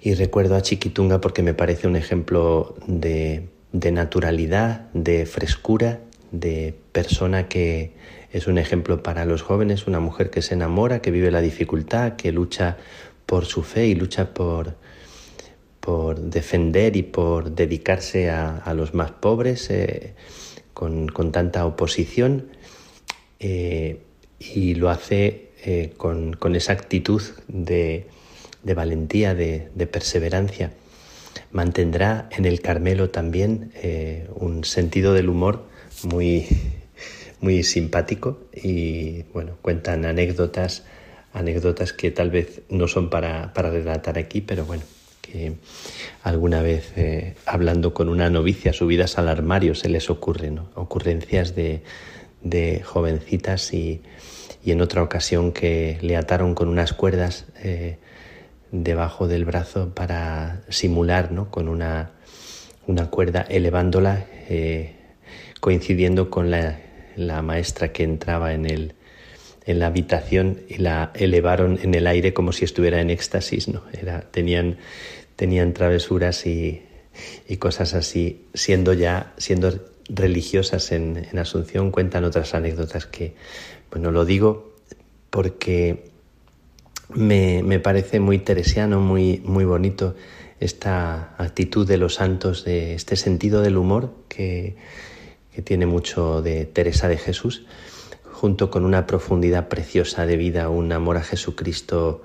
Y recuerdo a Chiquitunga porque me parece un ejemplo de naturalidad, de frescura, de persona que, es un ejemplo para los jóvenes, una mujer que se enamora, que vive la dificultad, que lucha por su fe y lucha por, por defender y por dedicarse a, los más pobres eh, con, tanta oposición eh, y lo hace eh, con, esa actitud de, valentía, de, de, perseverancia. Mantendrá en el Carmelo también un sentido del humor muy, muy simpático y bueno, cuentan anécdotas, anécdotas que tal vez no son para, relatar aquí, pero bueno, que alguna vez eh, hablando con una novicia subidas al armario se les ocurre, ¿no? Ocurrencias de, jovencitas y, en otra ocasión que le ataron con unas cuerdas eh, debajo del brazo para simular, ¿no? Con una, una cuerda elevándola, eh, coincidiendo con la la maestra que entraba en, el, en la habitación y la elevaron en el aire como si estuviera en éxtasis, ¿no? Era, tenían, tenían travesuras y, y cosas así, siendo ya, siendo religiosas en, Asunción, cuentan otras anécdotas que, bueno, lo digo porque me, me parece muy teresiano, muy, muy bonito esta actitud de los santos, de este sentido del humor que, que tiene mucho de Teresa de Jesús, junto con una profundidad preciosa de vida, un amor a Jesucristo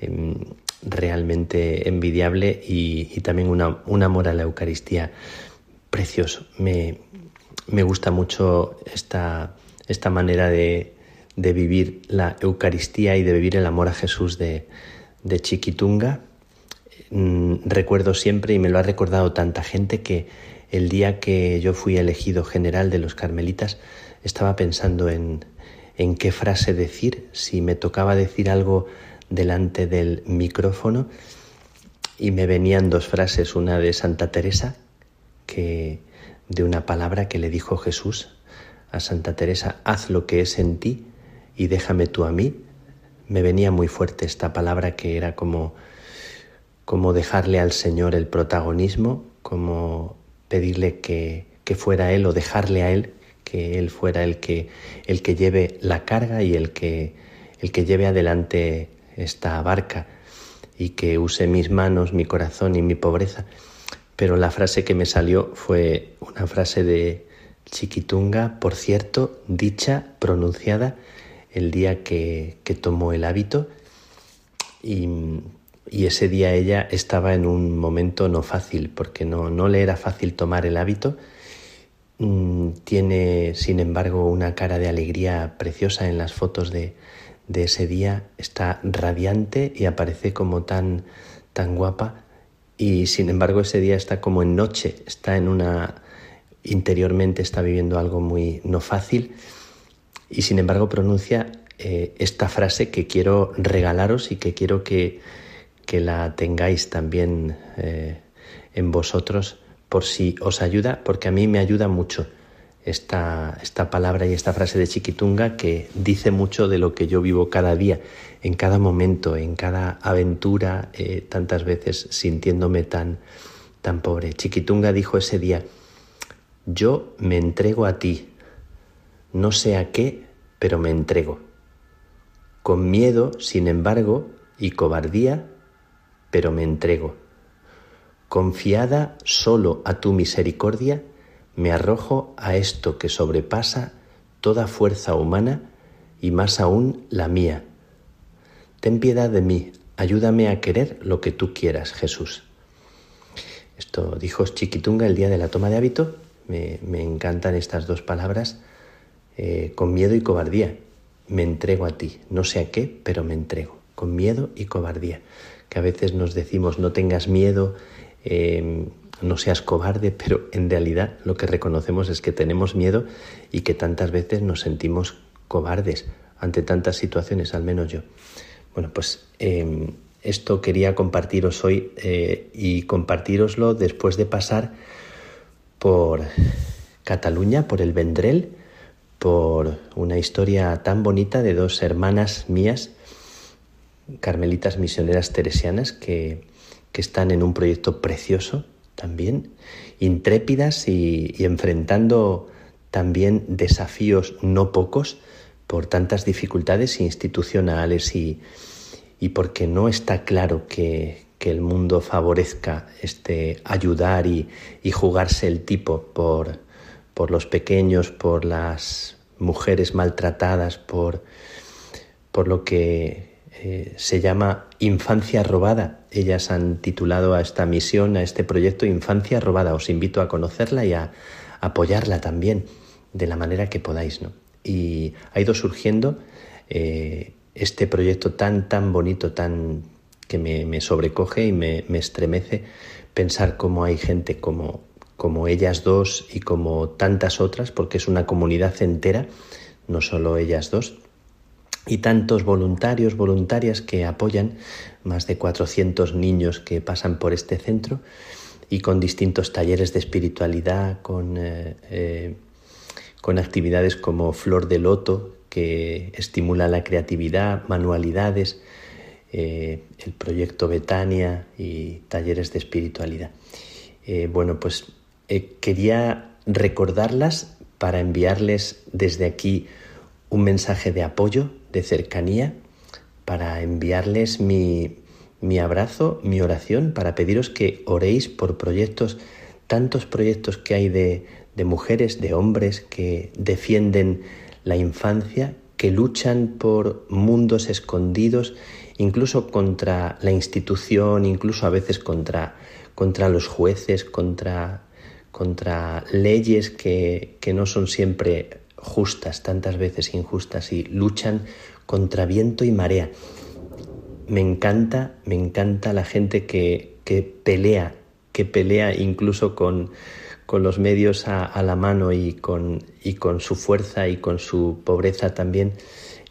em, realmente envidiable y, también un amor a la Eucaristía precioso. Me, gusta mucho esta, esta manera de, vivir la Eucaristía y de vivir el amor a Jesús de, de Chiquitunga. Mm, recuerdo siempre, y me lo ha recordado tanta gente, que el día que yo fui elegido general de los carmelitas, estaba pensando en, en qué frase decir, si me tocaba decir algo delante del micrófono y me venían dos frases, una de Santa Teresa, que de una palabra que le dijo Jesús a Santa Teresa, haz lo que es en ti y déjame tú a mí. Me venía muy fuerte esta palabra que era como como dejarle al Señor el protagonismo, como pedirle que, fuera Él o dejarle a Él que Él fuera el que, el que lleve la carga y el que, el que lleve adelante esta barca y que use mis manos, mi corazón y mi pobreza. Pero la frase que me salió fue una frase de Chiquitunga, por cierto, dicha, pronunciada el día que, que tomó el hábito y y ese día ella estaba en un momento no fácil, porque no, no le era fácil tomar el hábito. Mm, tiene, sin embargo, una cara de alegría preciosa en las fotos de, de ese día. Está radiante y aparece como tan, tan guapa. Y sin embargo, ese día está como en noche, está en una. interiormente está viviendo algo muy no fácil. Y sin embargo, pronuncia eh, esta frase que quiero regalaros y que quiero que que la tengáis también eh, en vosotros por si os ayuda, porque a mí me ayuda mucho esta, esta palabra y esta frase de Chiquitunga que dice mucho de lo que yo vivo cada día, en cada momento, en cada aventura, eh, tantas veces sintiéndome tan, tan pobre. Chiquitunga dijo ese día, yo me entrego a ti, no sé a qué, pero me entrego. Con miedo, sin embargo, y cobardía, pero me entrego. Confiada solo a tu misericordia, me arrojo a esto que sobrepasa toda fuerza humana y más aún la mía. Ten piedad de mí, ayúdame a querer lo que tú quieras, Jesús. Esto dijo Chiquitunga el día de la toma de hábito. Me, encantan estas dos palabras, eh, con miedo y cobardía. Me entrego a ti, no sé a qué, pero me entrego, con miedo y cobardía. Que a veces nos decimos no tengas miedo, eh, no seas cobarde, pero en realidad lo que reconocemos es que tenemos miedo y que tantas veces nos sentimos cobardes ante tantas situaciones, al menos yo. Bueno, pues em, esto quería compartiros hoy eh, y compartiroslo después de pasar por Cataluña, por el Vendrell, por una historia tan bonita de dos hermanas mías, carmelitas misioneras teresianas, que, que están en un proyecto precioso también, intrépidas y, enfrentando también desafíos no pocos por tantas dificultades institucionales y, porque no está claro que, el mundo favorezca este ayudar y, jugarse el tipo por, por, los pequeños, por las mujeres maltratadas, por, por lo que eh, se llama Infancia Robada. Ellas han titulado a esta misión, a este proyecto Infancia Robada. Os invito a conocerla y a apoyarla también de la manera que podáis. ¿no? Y ha ido surgiendo eh, este proyecto tan, tan bonito, tan que me, sobrecoge y me, estremece pensar cómo hay gente como, como ellas dos y como tantas otras, porque es una comunidad entera, no solo ellas dos, y tantos voluntarios, voluntarias que apoyan, más de 400 niños que pasan por este centro y con distintos talleres de espiritualidad, con, eh, eh, con actividades como Flor de Loto, que estimula la creatividad, manualidades, eh, el proyecto Betania y talleres de espiritualidad. bueno, pues quería recordarlas para enviarles desde aquí un mensaje de apoyo, de cercanía, para enviarles mi, abrazo, mi oración, para pediros que oréis por proyectos, tantos proyectos que hay de, de mujeres, de hombres que defienden la infancia, que luchan por mundos escondidos, incluso contra la institución, incluso a veces contra, contra los jueces, contra, contra leyes que, que no son siempre justas, tantas veces injustas, y luchan contra viento y marea. Me encanta, me encanta la gente que, que pelea, que pelea incluso con, con los medios a, la mano y con, y con su fuerza y con su pobreza también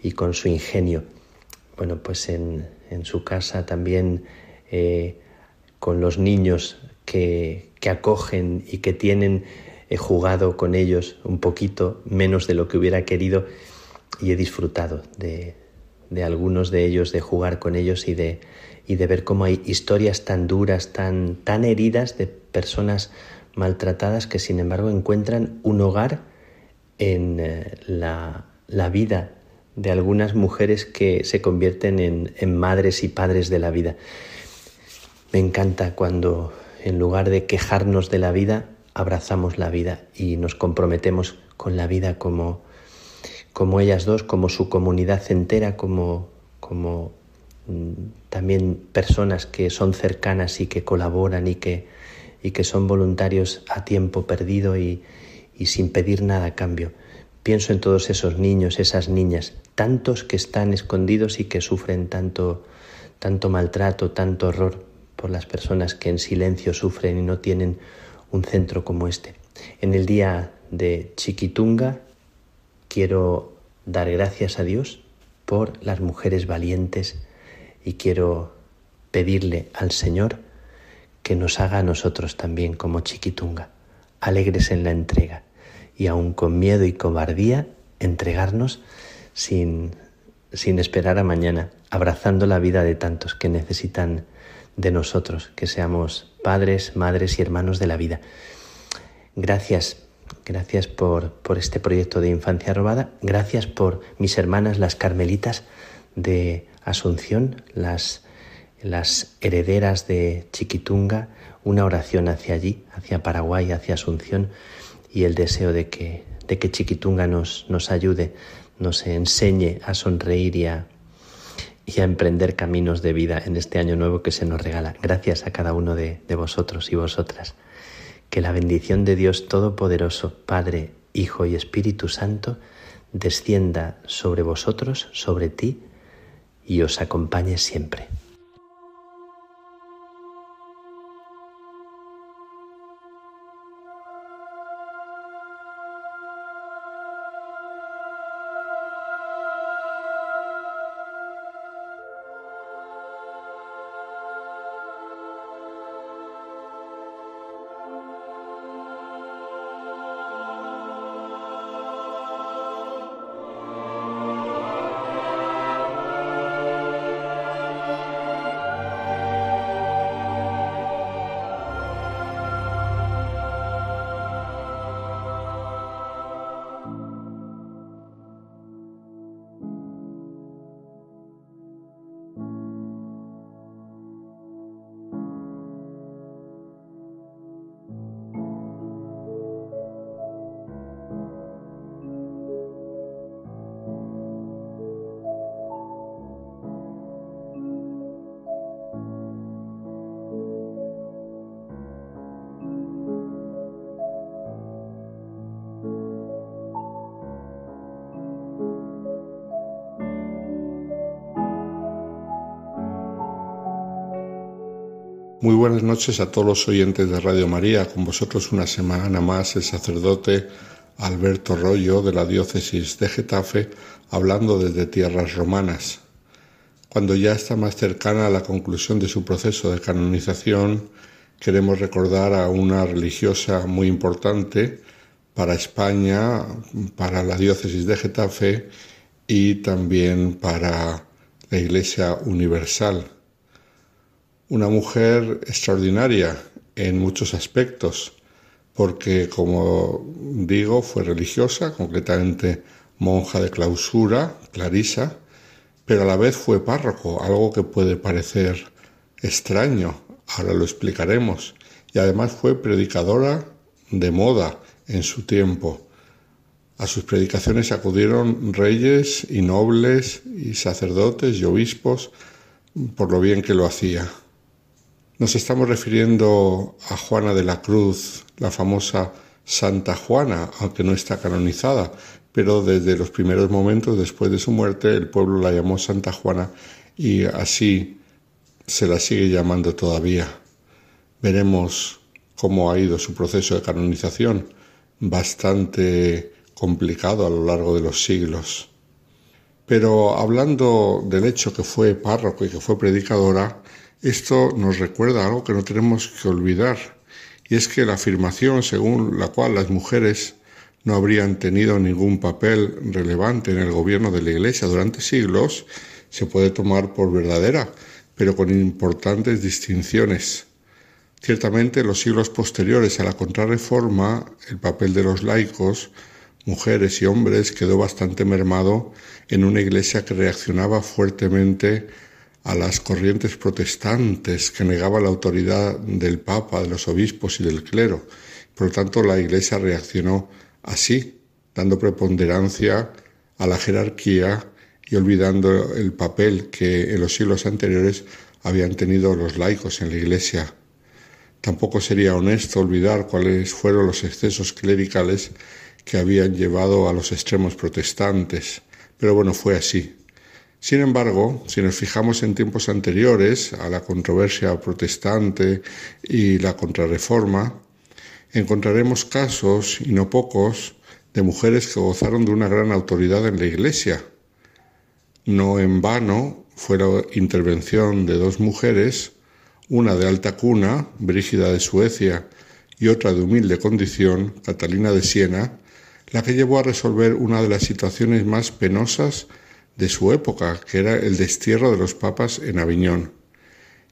y con su ingenio. Bueno, pues en, en su casa también eh, con los niños que, que acogen y que tienen he jugado con ellos un poquito, menos de lo que hubiera querido, y he disfrutado de, algunos de ellos, de jugar con ellos y de, ver cómo hay historias tan duras, tan, tan heridas de personas maltratadas que sin embargo encuentran un hogar en eh, la, vida de algunas mujeres que se convierten en, en, madres y padres de la vida. Me encanta cuando en lugar de quejarnos de la vida, abrazamos la vida y nos comprometemos con la vida como, como ellas dos, como su comunidad entera, como, como mm, también personas que son cercanas y que colaboran y que, y que son voluntarios a tiempo perdido y, y sin pedir nada a cambio. Pienso en todos esos niños, esas niñas, tantos que están escondidos y que sufren tanto, tanto maltrato, tanto horror por las personas que en silencio sufren y no tienen un centro como este. En el día de Chiquitunga quiero dar gracias a Dios por las mujeres valientes y quiero pedirle al Señor que nos haga a nosotros también como chiquitunga, alegres en la entrega y aun con miedo y cobardía entregarnos sin, sin esperar a mañana, abrazando la vida de tantos que necesitan de nosotros, que seamos padres, madres y hermanos de la vida. Gracias, gracias por, por este proyecto de infancia robada, gracias por mis hermanas las carmelitas de Asunción, las, las herederas de Chiquitunga, una oración hacia allí, hacia Paraguay, hacia Asunción y el deseo de que, de que Chiquitunga nos, nos ayude, nos enseñe a sonreír y a, y a emprender caminos de vida en este año nuevo que se nos regala. Gracias a cada uno de, de vosotros y vosotras. Que la bendición de Dios Todopoderoso, Padre, Hijo y Espíritu Santo, descienda sobre vosotros, sobre ti, y os acompañe siempre. Muy buenas noches a todos los oyentes de Radio María. Con vosotros una semana más el sacerdote Alberto Rollo de la diócesis de Getafe hablando desde tierras romanas. Cuando ya está más cercana a la conclusión de su proceso de canonización, queremos recordar a una religiosa muy importante para España, para la diócesis de Getafe y también para la Iglesia Universal una mujer extraordinaria en muchos aspectos, porque, como digo, fue religiosa, concretamente monja de clausura, clarisa, pero a la vez fue párroco, algo que puede parecer extraño, ahora lo explicaremos, y además fue predicadora de moda en su tiempo. A sus predicaciones acudieron reyes y nobles y sacerdotes y obispos por lo bien que lo hacía. Nos estamos refiriendo a Juana de la Cruz, la famosa Santa Juana, aunque no está canonizada, pero desde los primeros momentos después de su muerte el pueblo la llamó Santa Juana y así se la sigue llamando todavía. Veremos cómo ha ido su proceso de canonización, bastante complicado a lo largo de los siglos. Pero hablando del hecho que fue párroco y que fue predicadora, esto nos recuerda algo que no tenemos que olvidar, y es que la afirmación según la cual las mujeres no habrían tenido ningún papel relevante en el gobierno de la Iglesia durante siglos se puede tomar por verdadera, pero con importantes distinciones. Ciertamente, en los siglos posteriores a la contrarreforma, el papel de los laicos, mujeres y hombres, quedó bastante mermado en una iglesia que reaccionaba fuertemente a las corrientes protestantes que negaban la autoridad del Papa, de los obispos y del clero. Por lo tanto, la Iglesia reaccionó así, dando preponderancia a la jerarquía y olvidando el papel que en los siglos anteriores habían tenido los laicos en la Iglesia. Tampoco sería honesto olvidar cuáles fueron los excesos clericales que habían llevado a los extremos protestantes. Pero bueno, fue así. Sin embargo, si nos fijamos en tiempos anteriores a la controversia protestante y la contrarreforma, encontraremos casos, y no pocos, de mujeres que gozaron de una gran autoridad en la Iglesia. No en vano fue la intervención de dos mujeres, una de alta cuna, Brígida de Suecia, y otra de humilde condición, Catalina de Siena, la que llevó a resolver una de las situaciones más penosas de su época, que era el destierro de los papas en Aviñón.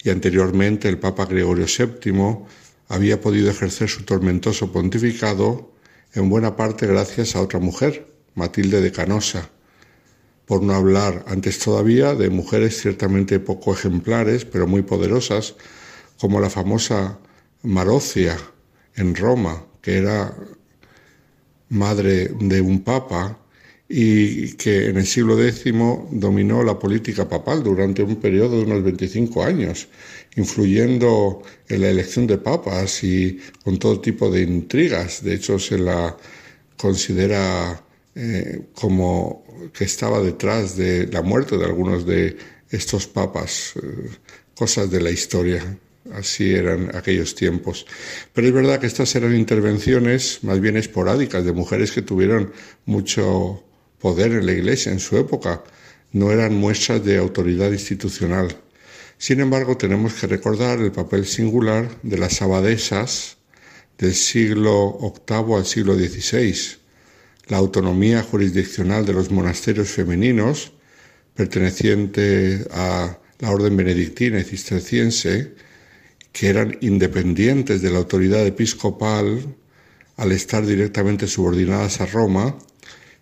Y anteriormente el Papa Gregorio VII había podido ejercer su tormentoso pontificado en buena parte gracias a otra mujer, Matilde de Canosa, por no hablar antes todavía de mujeres ciertamente poco ejemplares, pero muy poderosas, como la famosa Marocia en Roma, que era madre de un papa y que en el siglo X dominó la política papal durante un periodo de unos 25 años, influyendo en la elección de papas y con todo tipo de intrigas. De hecho, se la considera eh, como que estaba detrás de la muerte de algunos de estos papas, eh, cosas de la historia. Así eran aquellos tiempos. Pero es verdad que estas eran intervenciones más bien esporádicas de mujeres que tuvieron mucho poder en la Iglesia en su época. No eran muestras de autoridad institucional. Sin embargo, tenemos que recordar el papel singular de las abadesas del siglo VIII al siglo XVI, la autonomía jurisdiccional de los monasterios femeninos, perteneciente a la orden benedictina y cisterciense, que eran independientes de la autoridad episcopal al estar directamente subordinadas a Roma,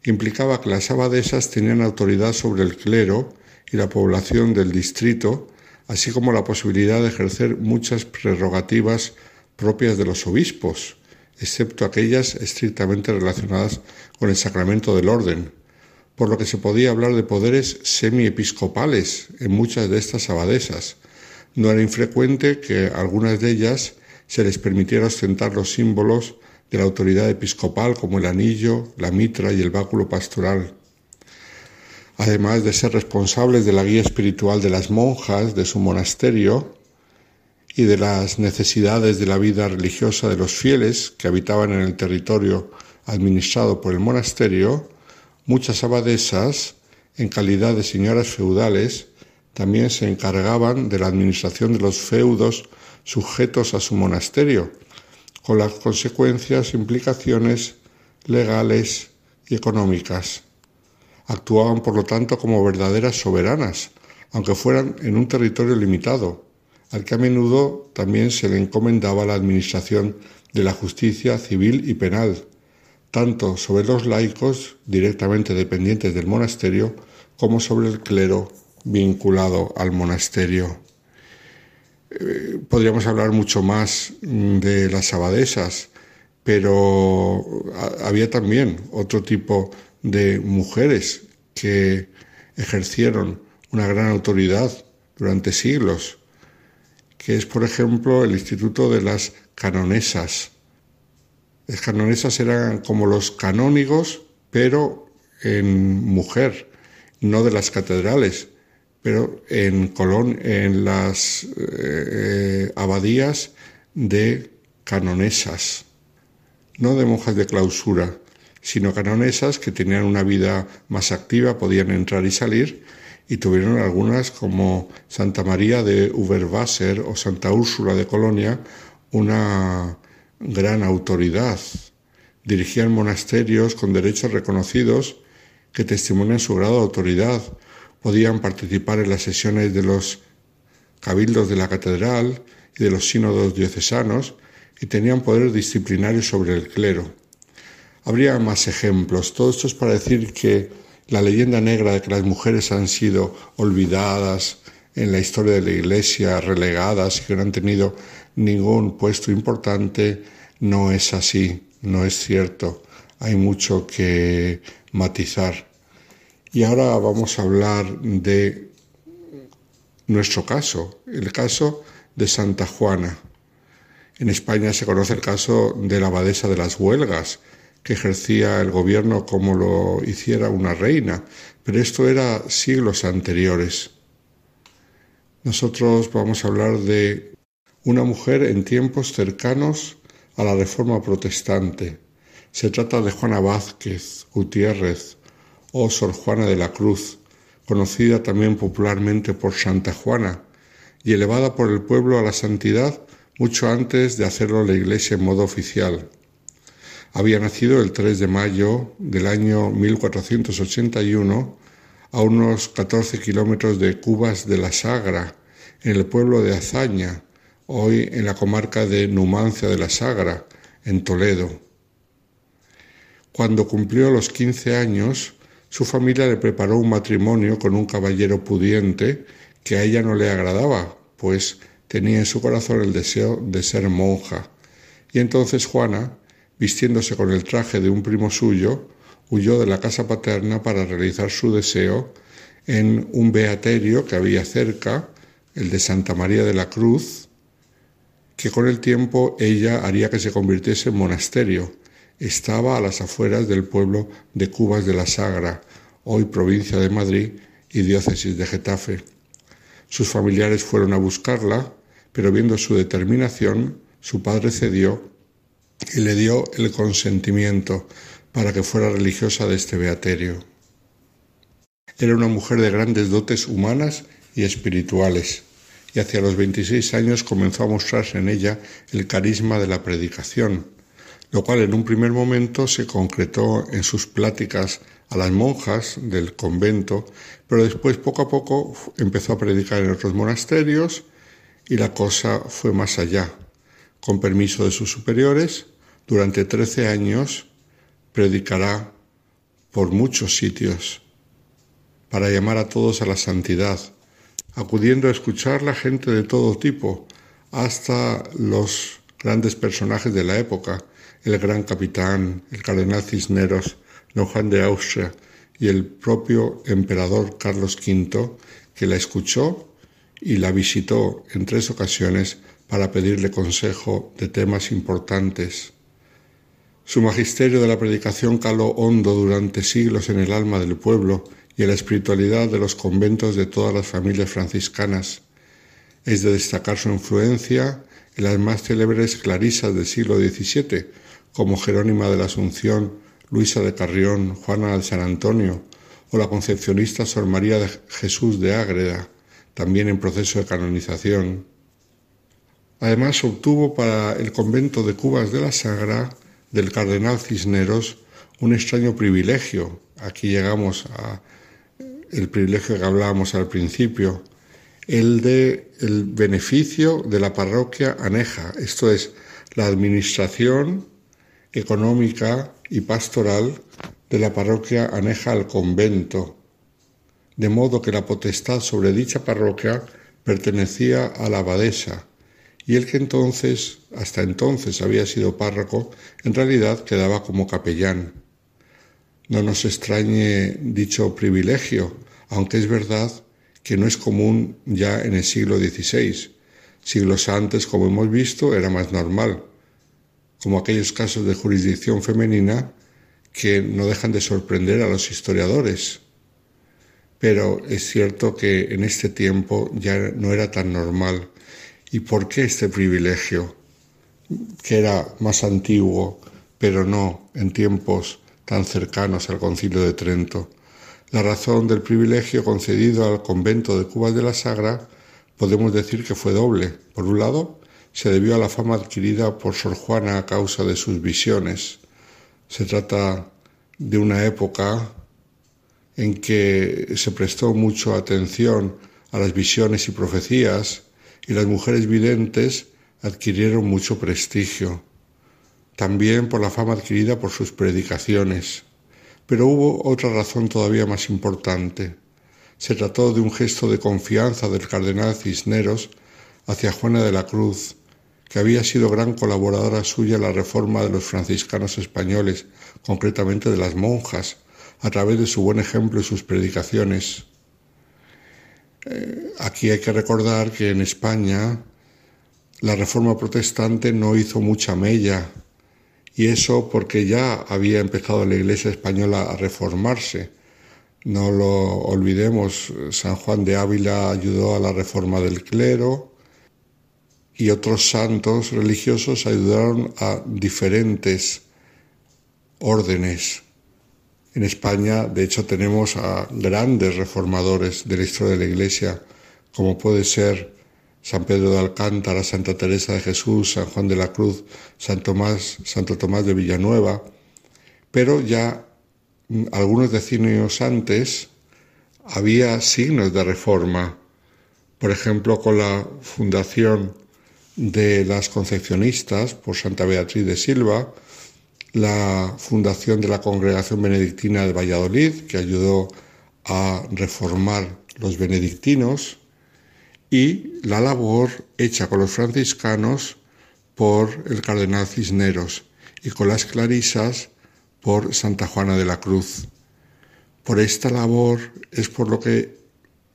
implicaba que las abadesas tenían autoridad sobre el clero y la población del distrito, así como la posibilidad de ejercer muchas prerrogativas propias de los obispos, excepto aquellas estrictamente relacionadas con el sacramento del orden, por lo que se podía hablar de poderes semiepiscopales en muchas de estas abadesas. No era infrecuente que a algunas de ellas se les permitiera ostentar los símbolos de la autoridad episcopal como el anillo, la mitra y el báculo pastoral. Además de ser responsables de la guía espiritual de las monjas de su monasterio, y de las necesidades de la vida religiosa de los fieles que habitaban en el territorio administrado por el monasterio, muchas abadesas, en calidad de señoras feudales, también se encargaban de la administración de los feudos sujetos a su monasterio, con las consecuencias, implicaciones legales y económicas. Actuaban, por lo tanto, como verdaderas soberanas, aunque fueran en un territorio limitado, al que a menudo también se le encomendaba la administración de la justicia civil y penal, tanto sobre los laicos directamente dependientes del monasterio como sobre el clero vinculado al monasterio. Eh, podríamos hablar mucho más de las abadesas, pero había también otro tipo de mujeres que ejercieron una gran autoridad durante siglos que es, por ejemplo, el Instituto de las Canonesas. Las canonesas eran como los canónigos, pero en mujer, no de las catedrales, pero en Colón, en las eh, abadías de canonesas, no de monjas de clausura, sino canonesas que tenían una vida más activa, podían entrar y salir, y tuvieron algunas como Santa María de Uberwasser o Santa Úrsula de Colonia una gran autoridad. Dirigían monasterios con derechos reconocidos que testimonian su grado de autoridad. Podían participar en las sesiones de los cabildos de la catedral y de los sínodos diocesanos y tenían poder disciplinario sobre el clero. Habría más ejemplos. Todo esto es para decir que la leyenda negra de que las mujeres han sido olvidadas en la historia de la Iglesia, relegadas y que no han tenido ningún puesto importante, no es así, no es cierto. Hay mucho que matizar. Y ahora vamos a hablar de nuestro caso, el caso de Santa Juana. En España se conoce el caso de la abadesa de las huelgas, que ejercía el gobierno como lo hiciera una reina, pero esto era siglos anteriores. Nosotros vamos a hablar de una mujer en tiempos cercanos a la Reforma Protestante. Se trata de Juana Vázquez Gutiérrez o Sor Juana de la Cruz, conocida también popularmente por Santa Juana, y elevada por el pueblo a la santidad mucho antes de hacerlo la Iglesia en modo oficial. Había nacido el 3 de mayo del año 1481 a unos 14 kilómetros de Cubas de la Sagra, en el pueblo de Azaña, hoy en la comarca de Numancia de la Sagra, en Toledo. Cuando cumplió los 15 años, su familia le preparó un matrimonio con un caballero pudiente que a ella no le agradaba, pues tenía en su corazón el deseo de ser monja. Y entonces Juana, vistiéndose con el traje de un primo suyo, huyó de la casa paterna para realizar su deseo en un beaterio que había cerca, el de Santa María de la Cruz, que con el tiempo ella haría que se convirtiese en monasterio. Estaba a las afueras del pueblo de Cubas de la Sagra, hoy provincia de Madrid y diócesis de Getafe. Sus familiares fueron a buscarla, pero viendo su determinación, su padre cedió y le dio el consentimiento para que fuera religiosa de este beaterio. Era una mujer de grandes dotes humanas y espirituales, y hacia los 26 años comenzó a mostrarse en ella el carisma de la predicación, lo cual en un primer momento se concretó en sus pláticas a las monjas del convento, pero después poco a poco empezó a predicar en otros monasterios y la cosa fue más allá. Con permiso de sus superiores, durante 13 años predicará por muchos sitios para llamar a todos a la santidad, acudiendo a escuchar la gente de todo tipo, hasta los grandes personajes de la época, el gran capitán, el cardenal Cisneros, don Juan de Austria y el propio emperador Carlos V, que la escuchó y la visitó en tres ocasiones para pedirle consejo de temas importantes. Su magisterio de la predicación caló hondo durante siglos en el alma del pueblo y en la espiritualidad de los conventos de todas las familias franciscanas. Es de destacar su influencia en las más célebres clarisas del siglo XVII, como Jerónima de la Asunción, Luisa de Carrión, Juana de San Antonio o la concepcionista Sor María de Jesús de Ágreda, también en proceso de canonización. Además obtuvo para el convento de Cubas de la Sagra del cardenal Cisneros un extraño privilegio. Aquí llegamos a el privilegio que hablábamos al principio, el de el beneficio de la parroquia aneja, esto es la administración económica y pastoral de la parroquia aneja al convento, de modo que la potestad sobre dicha parroquia pertenecía a la abadesa, y el que entonces, hasta entonces había sido párroco, en realidad quedaba como capellán. No nos extrañe dicho privilegio, aunque es verdad que no es común ya en el siglo XVI. Siglos antes, como hemos visto, era más normal, como aquellos casos de jurisdicción femenina que no dejan de sorprender a los historiadores. Pero es cierto que en este tiempo ya no era tan normal ¿Y por qué este privilegio, que era más antiguo, pero no en tiempos tan cercanos al concilio de Trento? La razón del privilegio concedido al convento de Cuba de la Sagra podemos decir que fue doble. Por un lado, se debió a la fama adquirida por Sor Juana a causa de sus visiones. Se trata de una época en que se prestó mucho atención a las visiones y profecías y las mujeres videntes adquirieron mucho prestigio, también por la fama adquirida por sus predicaciones. Pero hubo otra razón todavía más importante. Se trató de un gesto de confianza del cardenal Cisneros hacia Juana de la Cruz, que había sido gran colaboradora suya en la reforma de los franciscanos españoles, concretamente de las monjas, a través de su buen ejemplo y sus predicaciones. Eh, aquí hay que recordar que en España la reforma protestante no hizo mucha mella y eso porque ya había empezado la Iglesia española a reformarse. No lo olvidemos, San Juan de Ávila ayudó a la reforma del clero y otros santos religiosos ayudaron a diferentes órdenes. En España, de hecho, tenemos a grandes reformadores de la historia de la Iglesia, como puede ser San Pedro de Alcántara, Santa Teresa de Jesús, San Juan de la Cruz, San Tomás, Santo Tomás de Villanueva, pero ya mm, algunos decenios antes había signos de reforma, por ejemplo, con la fundación de las concepcionistas por Santa Beatriz de Silva, la fundación de la Congregación Benedictina de Valladolid, que ayudó a reformar los benedictinos, y la labor hecha con los franciscanos por el cardenal Cisneros y con las clarisas por Santa Juana de la Cruz. Por esta labor es por lo que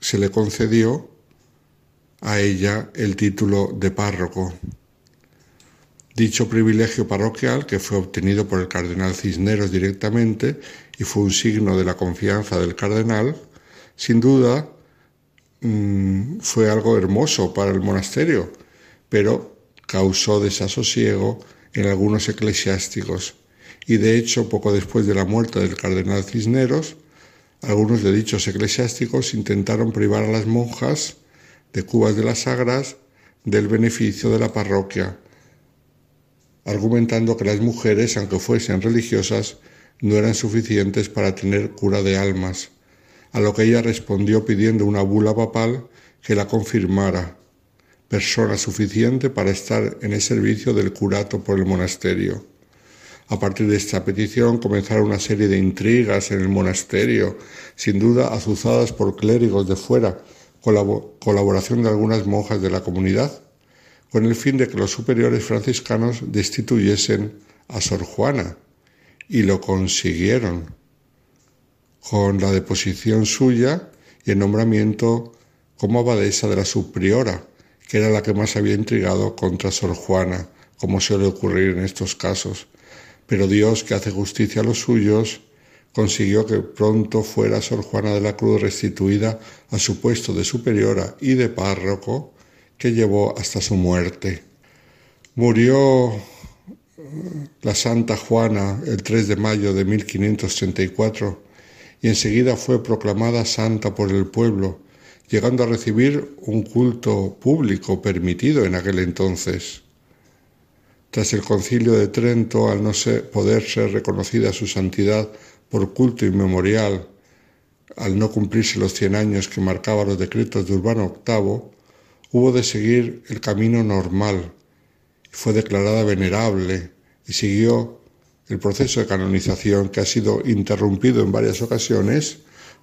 se le concedió a ella el título de párroco. Dicho privilegio parroquial, que fue obtenido por el cardenal Cisneros directamente y fue un signo de la confianza del cardenal, sin duda mm, fue algo hermoso para el monasterio, pero causó desasosiego en algunos eclesiásticos y de hecho poco después de la muerte del cardenal Cisneros, algunos de dichos eclesiásticos intentaron privar a las monjas de Cubas de las Sagras del beneficio de la parroquia, argumentando que las mujeres, aunque fuesen religiosas, no eran suficientes para tener cura de almas, a lo que ella respondió pidiendo una bula papal que la confirmara, persona suficiente para estar en el servicio del curato por el monasterio. A partir de esta petición comenzaron una serie de intrigas en el monasterio, sin duda azuzadas por clérigos de fuera, colaboración de algunas monjas de la comunidad, con el fin de que los superiores franciscanos destituyesen a Sor Juana, y lo consiguieron, con la deposición suya y el nombramiento como abadesa de la subpriora, que era la que más había intrigado contra Sor Juana, como suele ocurrir en estos casos. Pero Dios, que hace justicia a los suyos, consiguió que pronto fuera Sor Juana de la Cruz restituida a su puesto de superiora y de párroco, que llevó hasta su muerte. Murió eh, la Santa Juana el 3 de mayo de 1534 y enseguida fue proclamada santa por el pueblo, llegando a recibir un culto público permitido en aquel entonces. Tras el concilio de Trento, al no poder ser reconocida su santidad por culto inmemorial, al no cumplirse los cien años que marcaban los decretos de Urbano VIII, hubo de seguir el camino normal, fue declarada venerable y siguió el proceso de canonización que ha sido interrumpido en varias ocasiones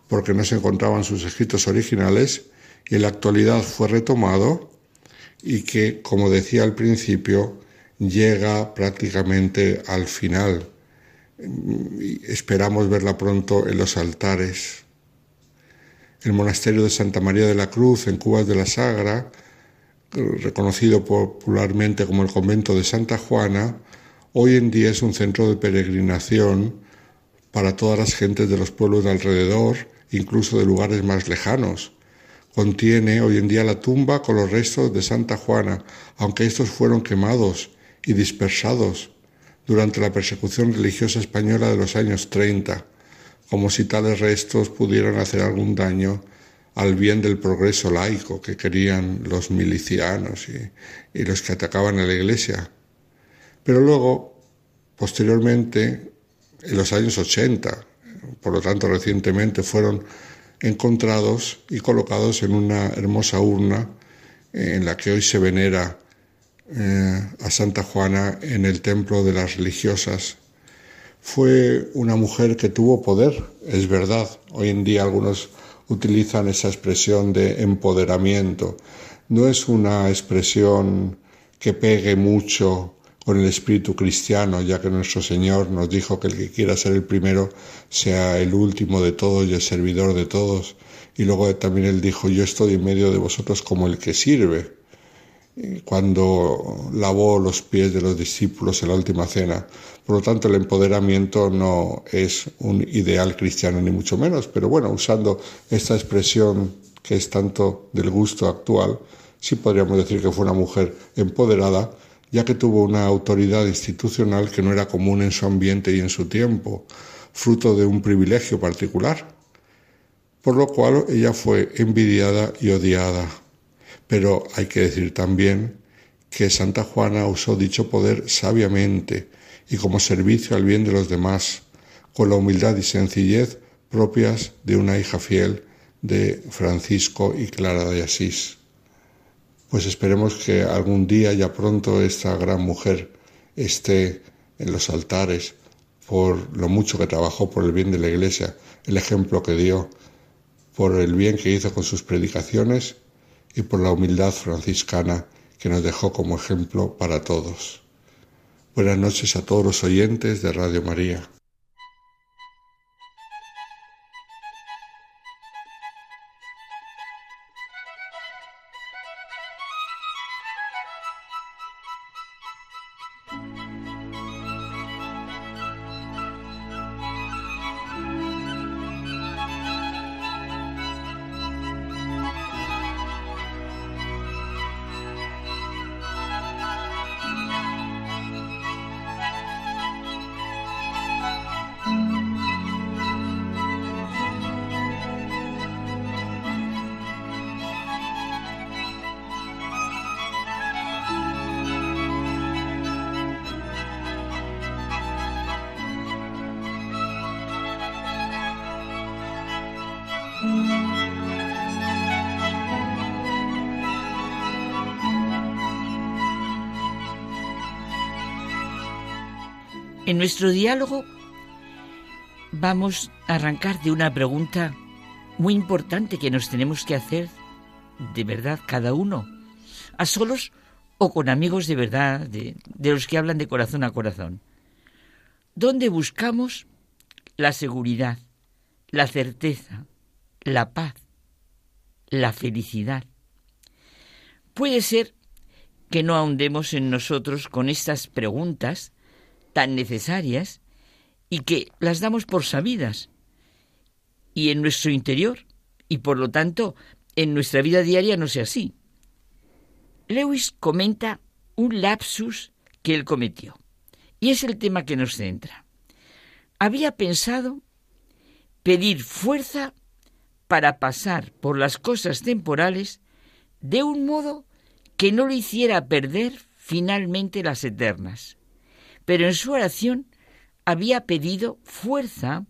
porque no se encontraban sus escritos originales y en la actualidad fue retomado y que, como decía al principio, llega prácticamente al final. Esperamos verla pronto en los altares el monasterio de Santa María de la Cruz en Cubas de la Sagra, reconocido popularmente como el convento de Santa Juana, hoy en día es un centro de peregrinación para todas las gentes de los pueblos de alrededor, incluso de lugares más lejanos. Contiene hoy en día la tumba con los restos de Santa Juana, aunque estos fueron quemados y dispersados durante la persecución religiosa española de los años 30 como si tales restos pudieran hacer algún daño al bien del progreso laico que querían los milicianos y, los que atacaban a la iglesia. Pero luego, posteriormente, en los años 80, por lo tanto recientemente, fueron encontrados y colocados en una hermosa urna en la que hoy se venera eh, a Santa Juana en el templo de las religiosas fue una mujer que tuvo poder, es verdad. Hoy en día algunos utilizan esa expresión de empoderamiento. No es una expresión que pegue mucho con el espíritu cristiano, ya que nuestro Señor nos dijo que el que quiera ser el primero sea el último de todos y el servidor de todos. Y luego también él dijo, yo estoy en medio de vosotros como el que sirve cuando lavó los pies de los discípulos en la última cena. Por lo tanto, el empoderamiento no es un ideal cristiano ni mucho menos, pero bueno, usando esta expresión que es tanto del gusto actual, sí podríamos decir que fue una mujer empoderada, ya que tuvo una autoridad institucional que no era común en su ambiente y en su tiempo. fruto de un privilegio particular, por lo cual ella fue envidiada y odiada. Pero hay que decir también que Santa Juana usó dicho poder sabiamente y como servicio al bien de los demás, con la humildad y sencillez propias de una hija fiel de Francisco y Clara de Asís. Pues esperemos que algún día, ya pronto, esta gran mujer esté en los altares por lo mucho que trabajó por el bien de la Iglesia, el ejemplo que dio, por el bien que hizo con sus predicaciones y por la humildad franciscana que nos dejó como ejemplo para todos. Buenas noches a todos los oyentes de Radio María. Nuestro diálogo vamos a arrancar de una pregunta muy importante que nos tenemos que hacer de verdad cada uno, a solos o con amigos de verdad, de, los que hablan de corazón a corazón. ¿Dónde buscamos la seguridad, la certeza, la paz, la felicidad? Puede ser que no ahondemos en nosotros con estas preguntas tan necesarias y que las damos por sabidas y en nuestro interior y por lo tanto en nuestra vida diaria no sea así. Lewis comenta un lapsus que él cometió y es el tema que nos centra. Había pensado pedir fuerza para pasar por las cosas temporales de un modo que no lo hiciera perder finalmente las eternas pero en su oración había pedido fuerza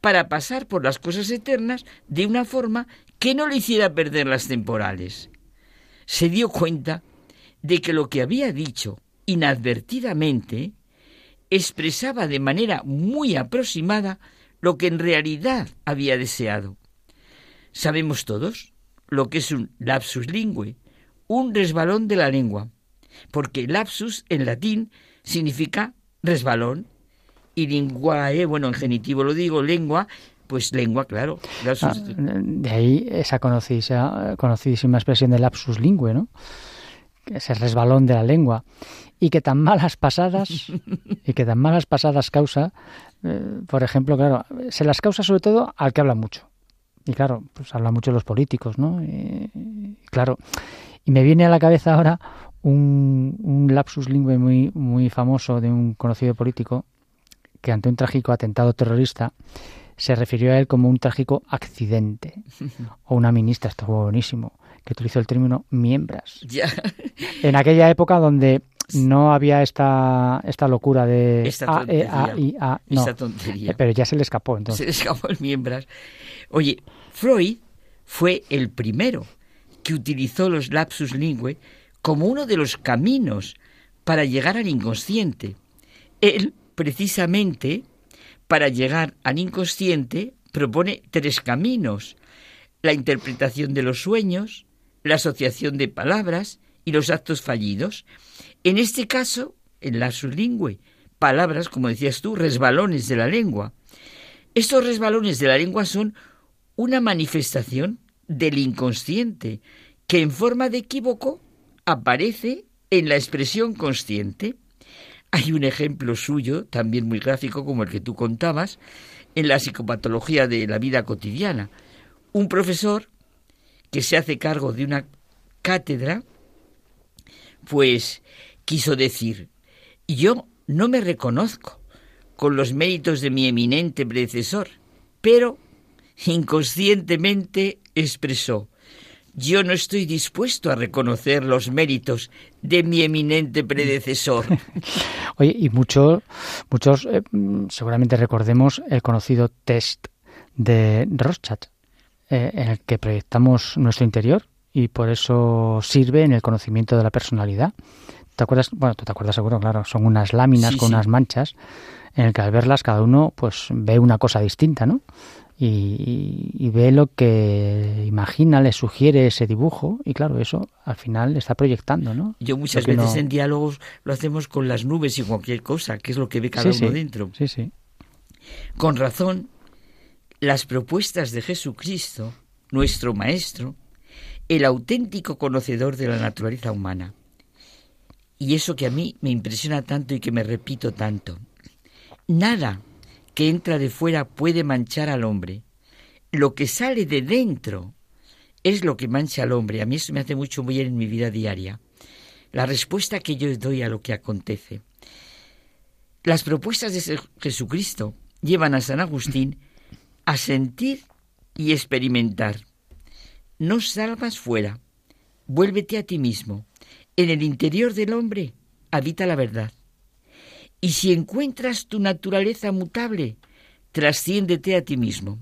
para pasar por las cosas eternas de una forma que no le hiciera perder las temporales. Se dio cuenta de que lo que había dicho inadvertidamente expresaba de manera muy aproximada lo que en realidad había deseado. Sabemos todos lo que es un lapsus lingüe, un resbalón de la lengua, porque lapsus en latín significa resbalón. Y linguae, bueno, en genitivo lo digo, lengua, pues lengua, claro. Ah, de ahí esa conocidísima, conocidísima expresión de lapsus lingüe, ¿no? Ese resbalón de la lengua. Y que tan malas pasadas, y que tan malas pasadas causa, eh, por ejemplo, claro, se las causa sobre todo al que habla mucho. Y claro, pues habla mucho los políticos, ¿no? y claro, y me viene a la cabeza ahora un, lapsus lingüe muy, muy famoso de un conocido político que ante un trágico atentado terrorista se refirió a él como un trágico accidente. O una ministra, esto fue buenísimo, que utilizó el término miembras. En aquella época donde no había esta, esta locura de esta A, E, A, I, A. No, tontería. Pero ya se le escapó entonces. Se le escapó el miembras. Oye, Freud fue el primero que utilizó los lapsus lingüe como uno de los caminos para llegar al inconsciente. Él, precisamente, para llegar al inconsciente, propone tres caminos. La interpretación de los sueños, la asociación de palabras y los actos fallidos. En este caso, en la sublingüe, palabras, como decías tú, resbalones de la lengua. Estos resbalones de la lengua son una manifestación del inconsciente, que en forma de equívoco aparece en la expresión consciente. Hay un ejemplo suyo, también muy gráfico como el que tú contabas, en la psicopatología de la vida cotidiana. Un profesor que se hace cargo de una cátedra, pues quiso decir, yo no me reconozco con los méritos de mi eminente predecesor, pero inconscientemente expresó, yo no estoy dispuesto a reconocer los méritos de mi eminente predecesor. Oye, y muchos, muchos eh, seguramente recordemos el conocido test de Rorschach, eh, en el que proyectamos nuestro interior y por eso sirve en el conocimiento de la personalidad. ¿Te acuerdas? Bueno, tú te acuerdas seguro, claro. Son unas láminas con unas manchas en el que al verlas cada uno pues ve una cosa distinta, ¿no? Y, ve lo que imagina, le sugiere ese dibujo y claro, eso al final está proyectando, ¿no? Yo muchas veces en diálogos lo hacemos con las nubes y cualquier cosa, que es lo que ve cada uno dentro. Sí, sí. Con razón, las propuestas de Jesucristo, nuestro Maestro, el auténtico conocedor de la naturaleza humana. Y eso que a mí me impresiona tanto y que me repito tanto. Nada que entra de fuera puede manchar al hombre. Lo que sale de dentro es lo que mancha al hombre. A mí eso me hace mucho bien en mi vida diaria. La respuesta que yo doy a lo que acontece. Las propuestas de Jesucristo llevan a San Agustín a sentir y experimentar. No salgas fuera, vuélvete a ti mismo. En el interior del hombre habita la verdad. Y si encuentras tu naturaleza mutable, trasciéndete a ti mismo.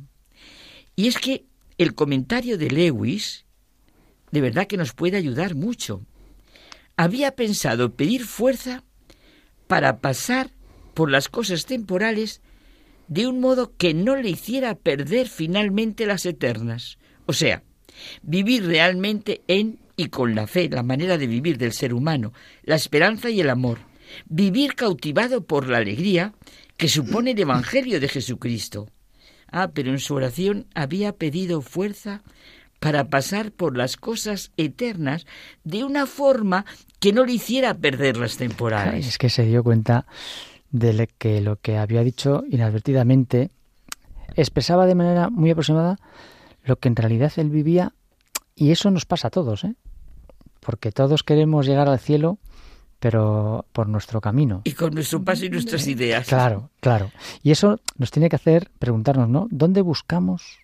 Y es que el comentario de Lewis de verdad que nos puede ayudar mucho. Había pensado pedir fuerza para pasar por las cosas temporales de un modo que no le hiciera perder finalmente las eternas. O sea, vivir realmente en y con la fe, la manera de vivir del ser humano, la esperanza y el amor, vivir cautivado por la alegría que supone el Evangelio de Jesucristo. Ah, pero en su oración había pedido fuerza para pasar por las cosas eternas de una forma que no le hiciera perder las temporales. Es que se dio cuenta de que lo que había dicho inadvertidamente expresaba de manera muy aproximada lo que en realidad él vivía y eso nos pasa a todos, ¿eh? porque todos queremos llegar al cielo pero por nuestro camino. Y con nuestro paso y nuestras ideas. Claro, claro. Y eso nos tiene que hacer preguntarnos, ¿no? ¿Dónde buscamos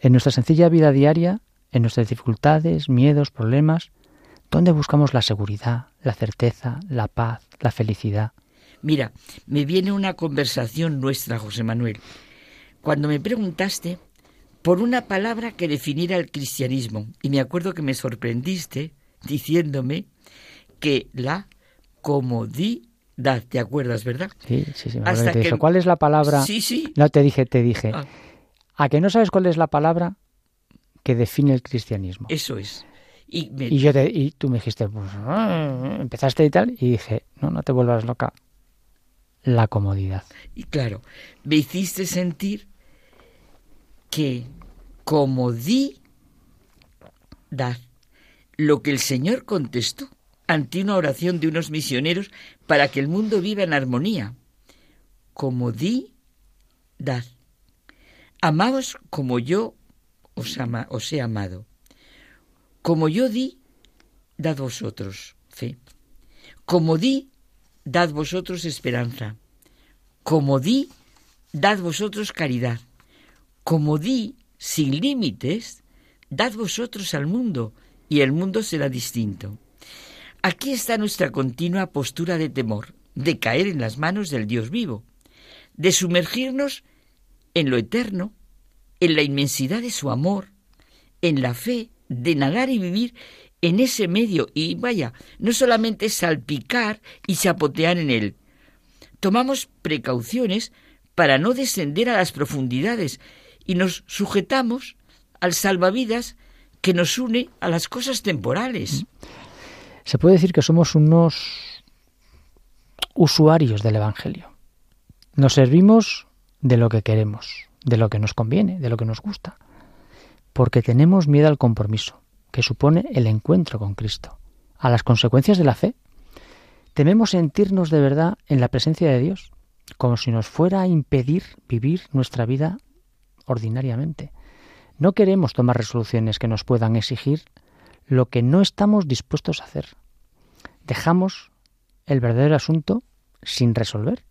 en nuestra sencilla vida diaria, en nuestras dificultades, miedos, problemas, dónde buscamos la seguridad, la certeza, la paz, la felicidad? Mira, me viene una conversación nuestra, José Manuel, cuando me preguntaste por una palabra que definiera el cristianismo, y me acuerdo que me sorprendiste diciéndome que la comodidad, ¿te acuerdas, verdad? Sí, sí, sí. Me ¿Cuál es la palabra? Sí, sí. No, te dije, te dije. Ah. ¿A que no sabes cuál es la palabra que define el cristianismo? Eso es. Y, yo te, y tú me dijiste, pues, ah", empezaste y tal, y dije, no, no te vuelvas loca. La comodidad. Y claro, me hiciste sentir que comodidad, lo que el Señor contestó ante una oración de unos misioneros para que el mundo viva en armonía. Como di, dad. Amaos como yo os, os he amado. Como yo di, dad vosotros fe. Como di, dad vosotros esperanza. Como di, dad vosotros caridad. Como di, sin límites, dad vosotros al mundo, y el mundo será distinto. Aquí está nuestra continua postura de temor, de caer en las manos del Dios vivo, de sumergirnos en lo eterno, en la inmensidad de su amor, en la fe, de nadar y vivir en ese medio y vaya, no solamente salpicar y chapotear en él. Tomamos precauciones para no descender a las profundidades y nos sujetamos al salvavidas que nos une a las cosas temporales. Se puede decir que somos unos usuarios del Evangelio. Nos servimos de lo que queremos, de lo que nos conviene, de lo que nos gusta, porque tenemos miedo al compromiso, que supone el encuentro con Cristo, a las consecuencias de la fe. Tememos sentirnos de verdad en la presencia de Dios, como si nos fuera a impedir vivir nuestra vida ordinariamente. No queremos tomar resoluciones que nos puedan exigir lo que no estamos dispuestos a hacer. Dejamos el verdadero asunto sin resolver.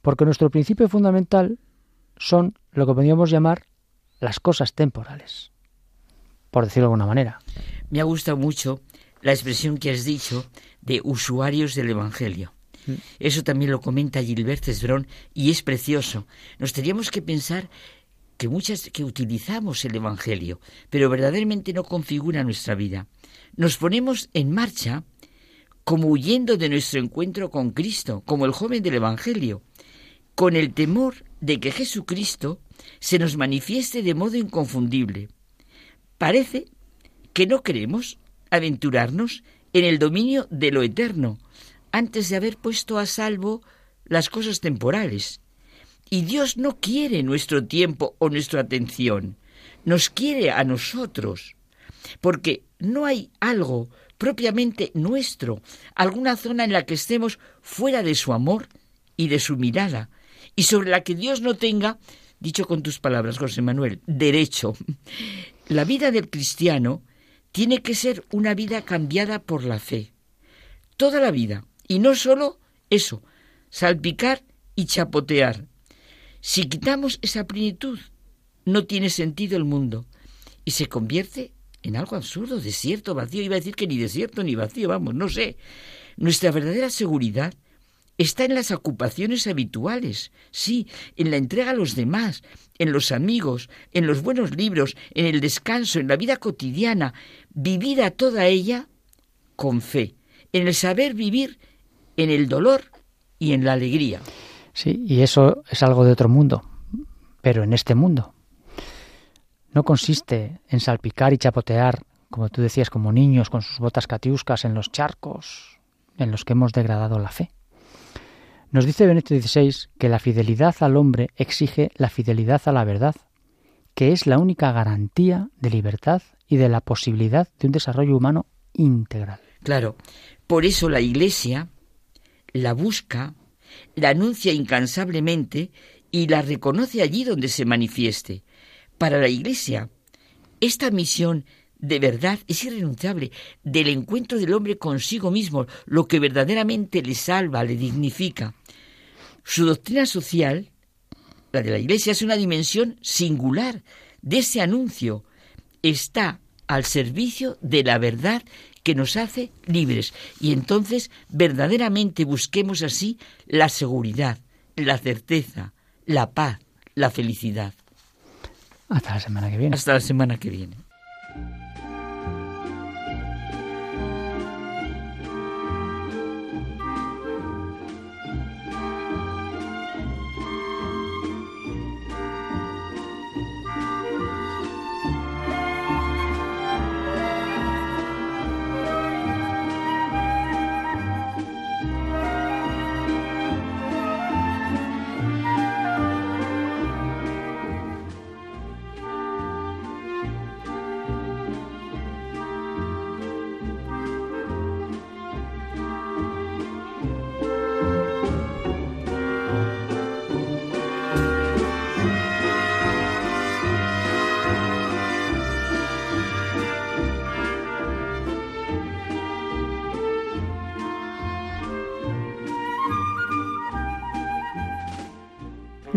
Porque nuestro principio fundamental son lo que podríamos llamar las cosas temporales, por decirlo de alguna manera. Me ha gustado mucho la expresión que has dicho de usuarios del Evangelio. Mm. Eso también lo comenta Gilbert Cesbrón y es precioso. Nos teníamos que pensar que muchas que utilizamos el Evangelio, pero verdaderamente no configura nuestra vida. Nos ponemos en marcha como huyendo de nuestro encuentro con Cristo, como el joven del Evangelio, con el temor de que Jesucristo se nos manifieste de modo inconfundible. Parece que no queremos aventurarnos en el dominio de lo eterno, antes de haber puesto a salvo las cosas temporales. Y Dios no quiere nuestro tiempo o nuestra atención, nos quiere a nosotros, porque no hay algo propiamente nuestro, alguna zona en la que estemos fuera de su amor y de su mirada, y sobre la que Dios no tenga, dicho con tus palabras, José Manuel, derecho. La vida del cristiano tiene que ser una vida cambiada por la fe. Toda la vida. Y no solo eso, salpicar y chapotear. Si quitamos esa plenitud, no tiene sentido el mundo y se convierte en algo absurdo, desierto, vacío. Iba a decir que ni desierto ni vacío, vamos, no sé. Nuestra verdadera seguridad está en las ocupaciones habituales, sí, en la entrega a los demás, en los amigos, en los buenos libros, en el descanso, en la vida cotidiana, vivida toda ella con fe, en el saber vivir, en el dolor y en la alegría. Sí, y eso es algo de otro mundo, pero en este mundo. No consiste en salpicar y chapotear, como tú decías, como niños con sus botas catiuscas en los charcos en los que hemos degradado la fe. Nos dice Benito XVI que la fidelidad al hombre exige la fidelidad a la verdad, que es la única garantía de libertad y de la posibilidad de un desarrollo humano integral. Claro, por eso la Iglesia la busca, la anuncia incansablemente y la reconoce allí donde se manifieste. Para la Iglesia, esta misión de verdad es irrenunciable del encuentro del hombre consigo mismo, lo que verdaderamente le salva, le dignifica. Su doctrina social, la de la Iglesia, es una dimensión singular de ese anuncio. Está al servicio de la verdad que nos hace libres. Y entonces verdaderamente busquemos así la seguridad, la certeza, la paz, la felicidad. Hasta la semana que viene. Hasta la semana que viene.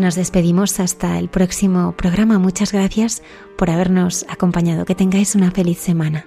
Nos despedimos hasta el próximo programa. Muchas gracias por habernos acompañado. Que tengáis una feliz semana.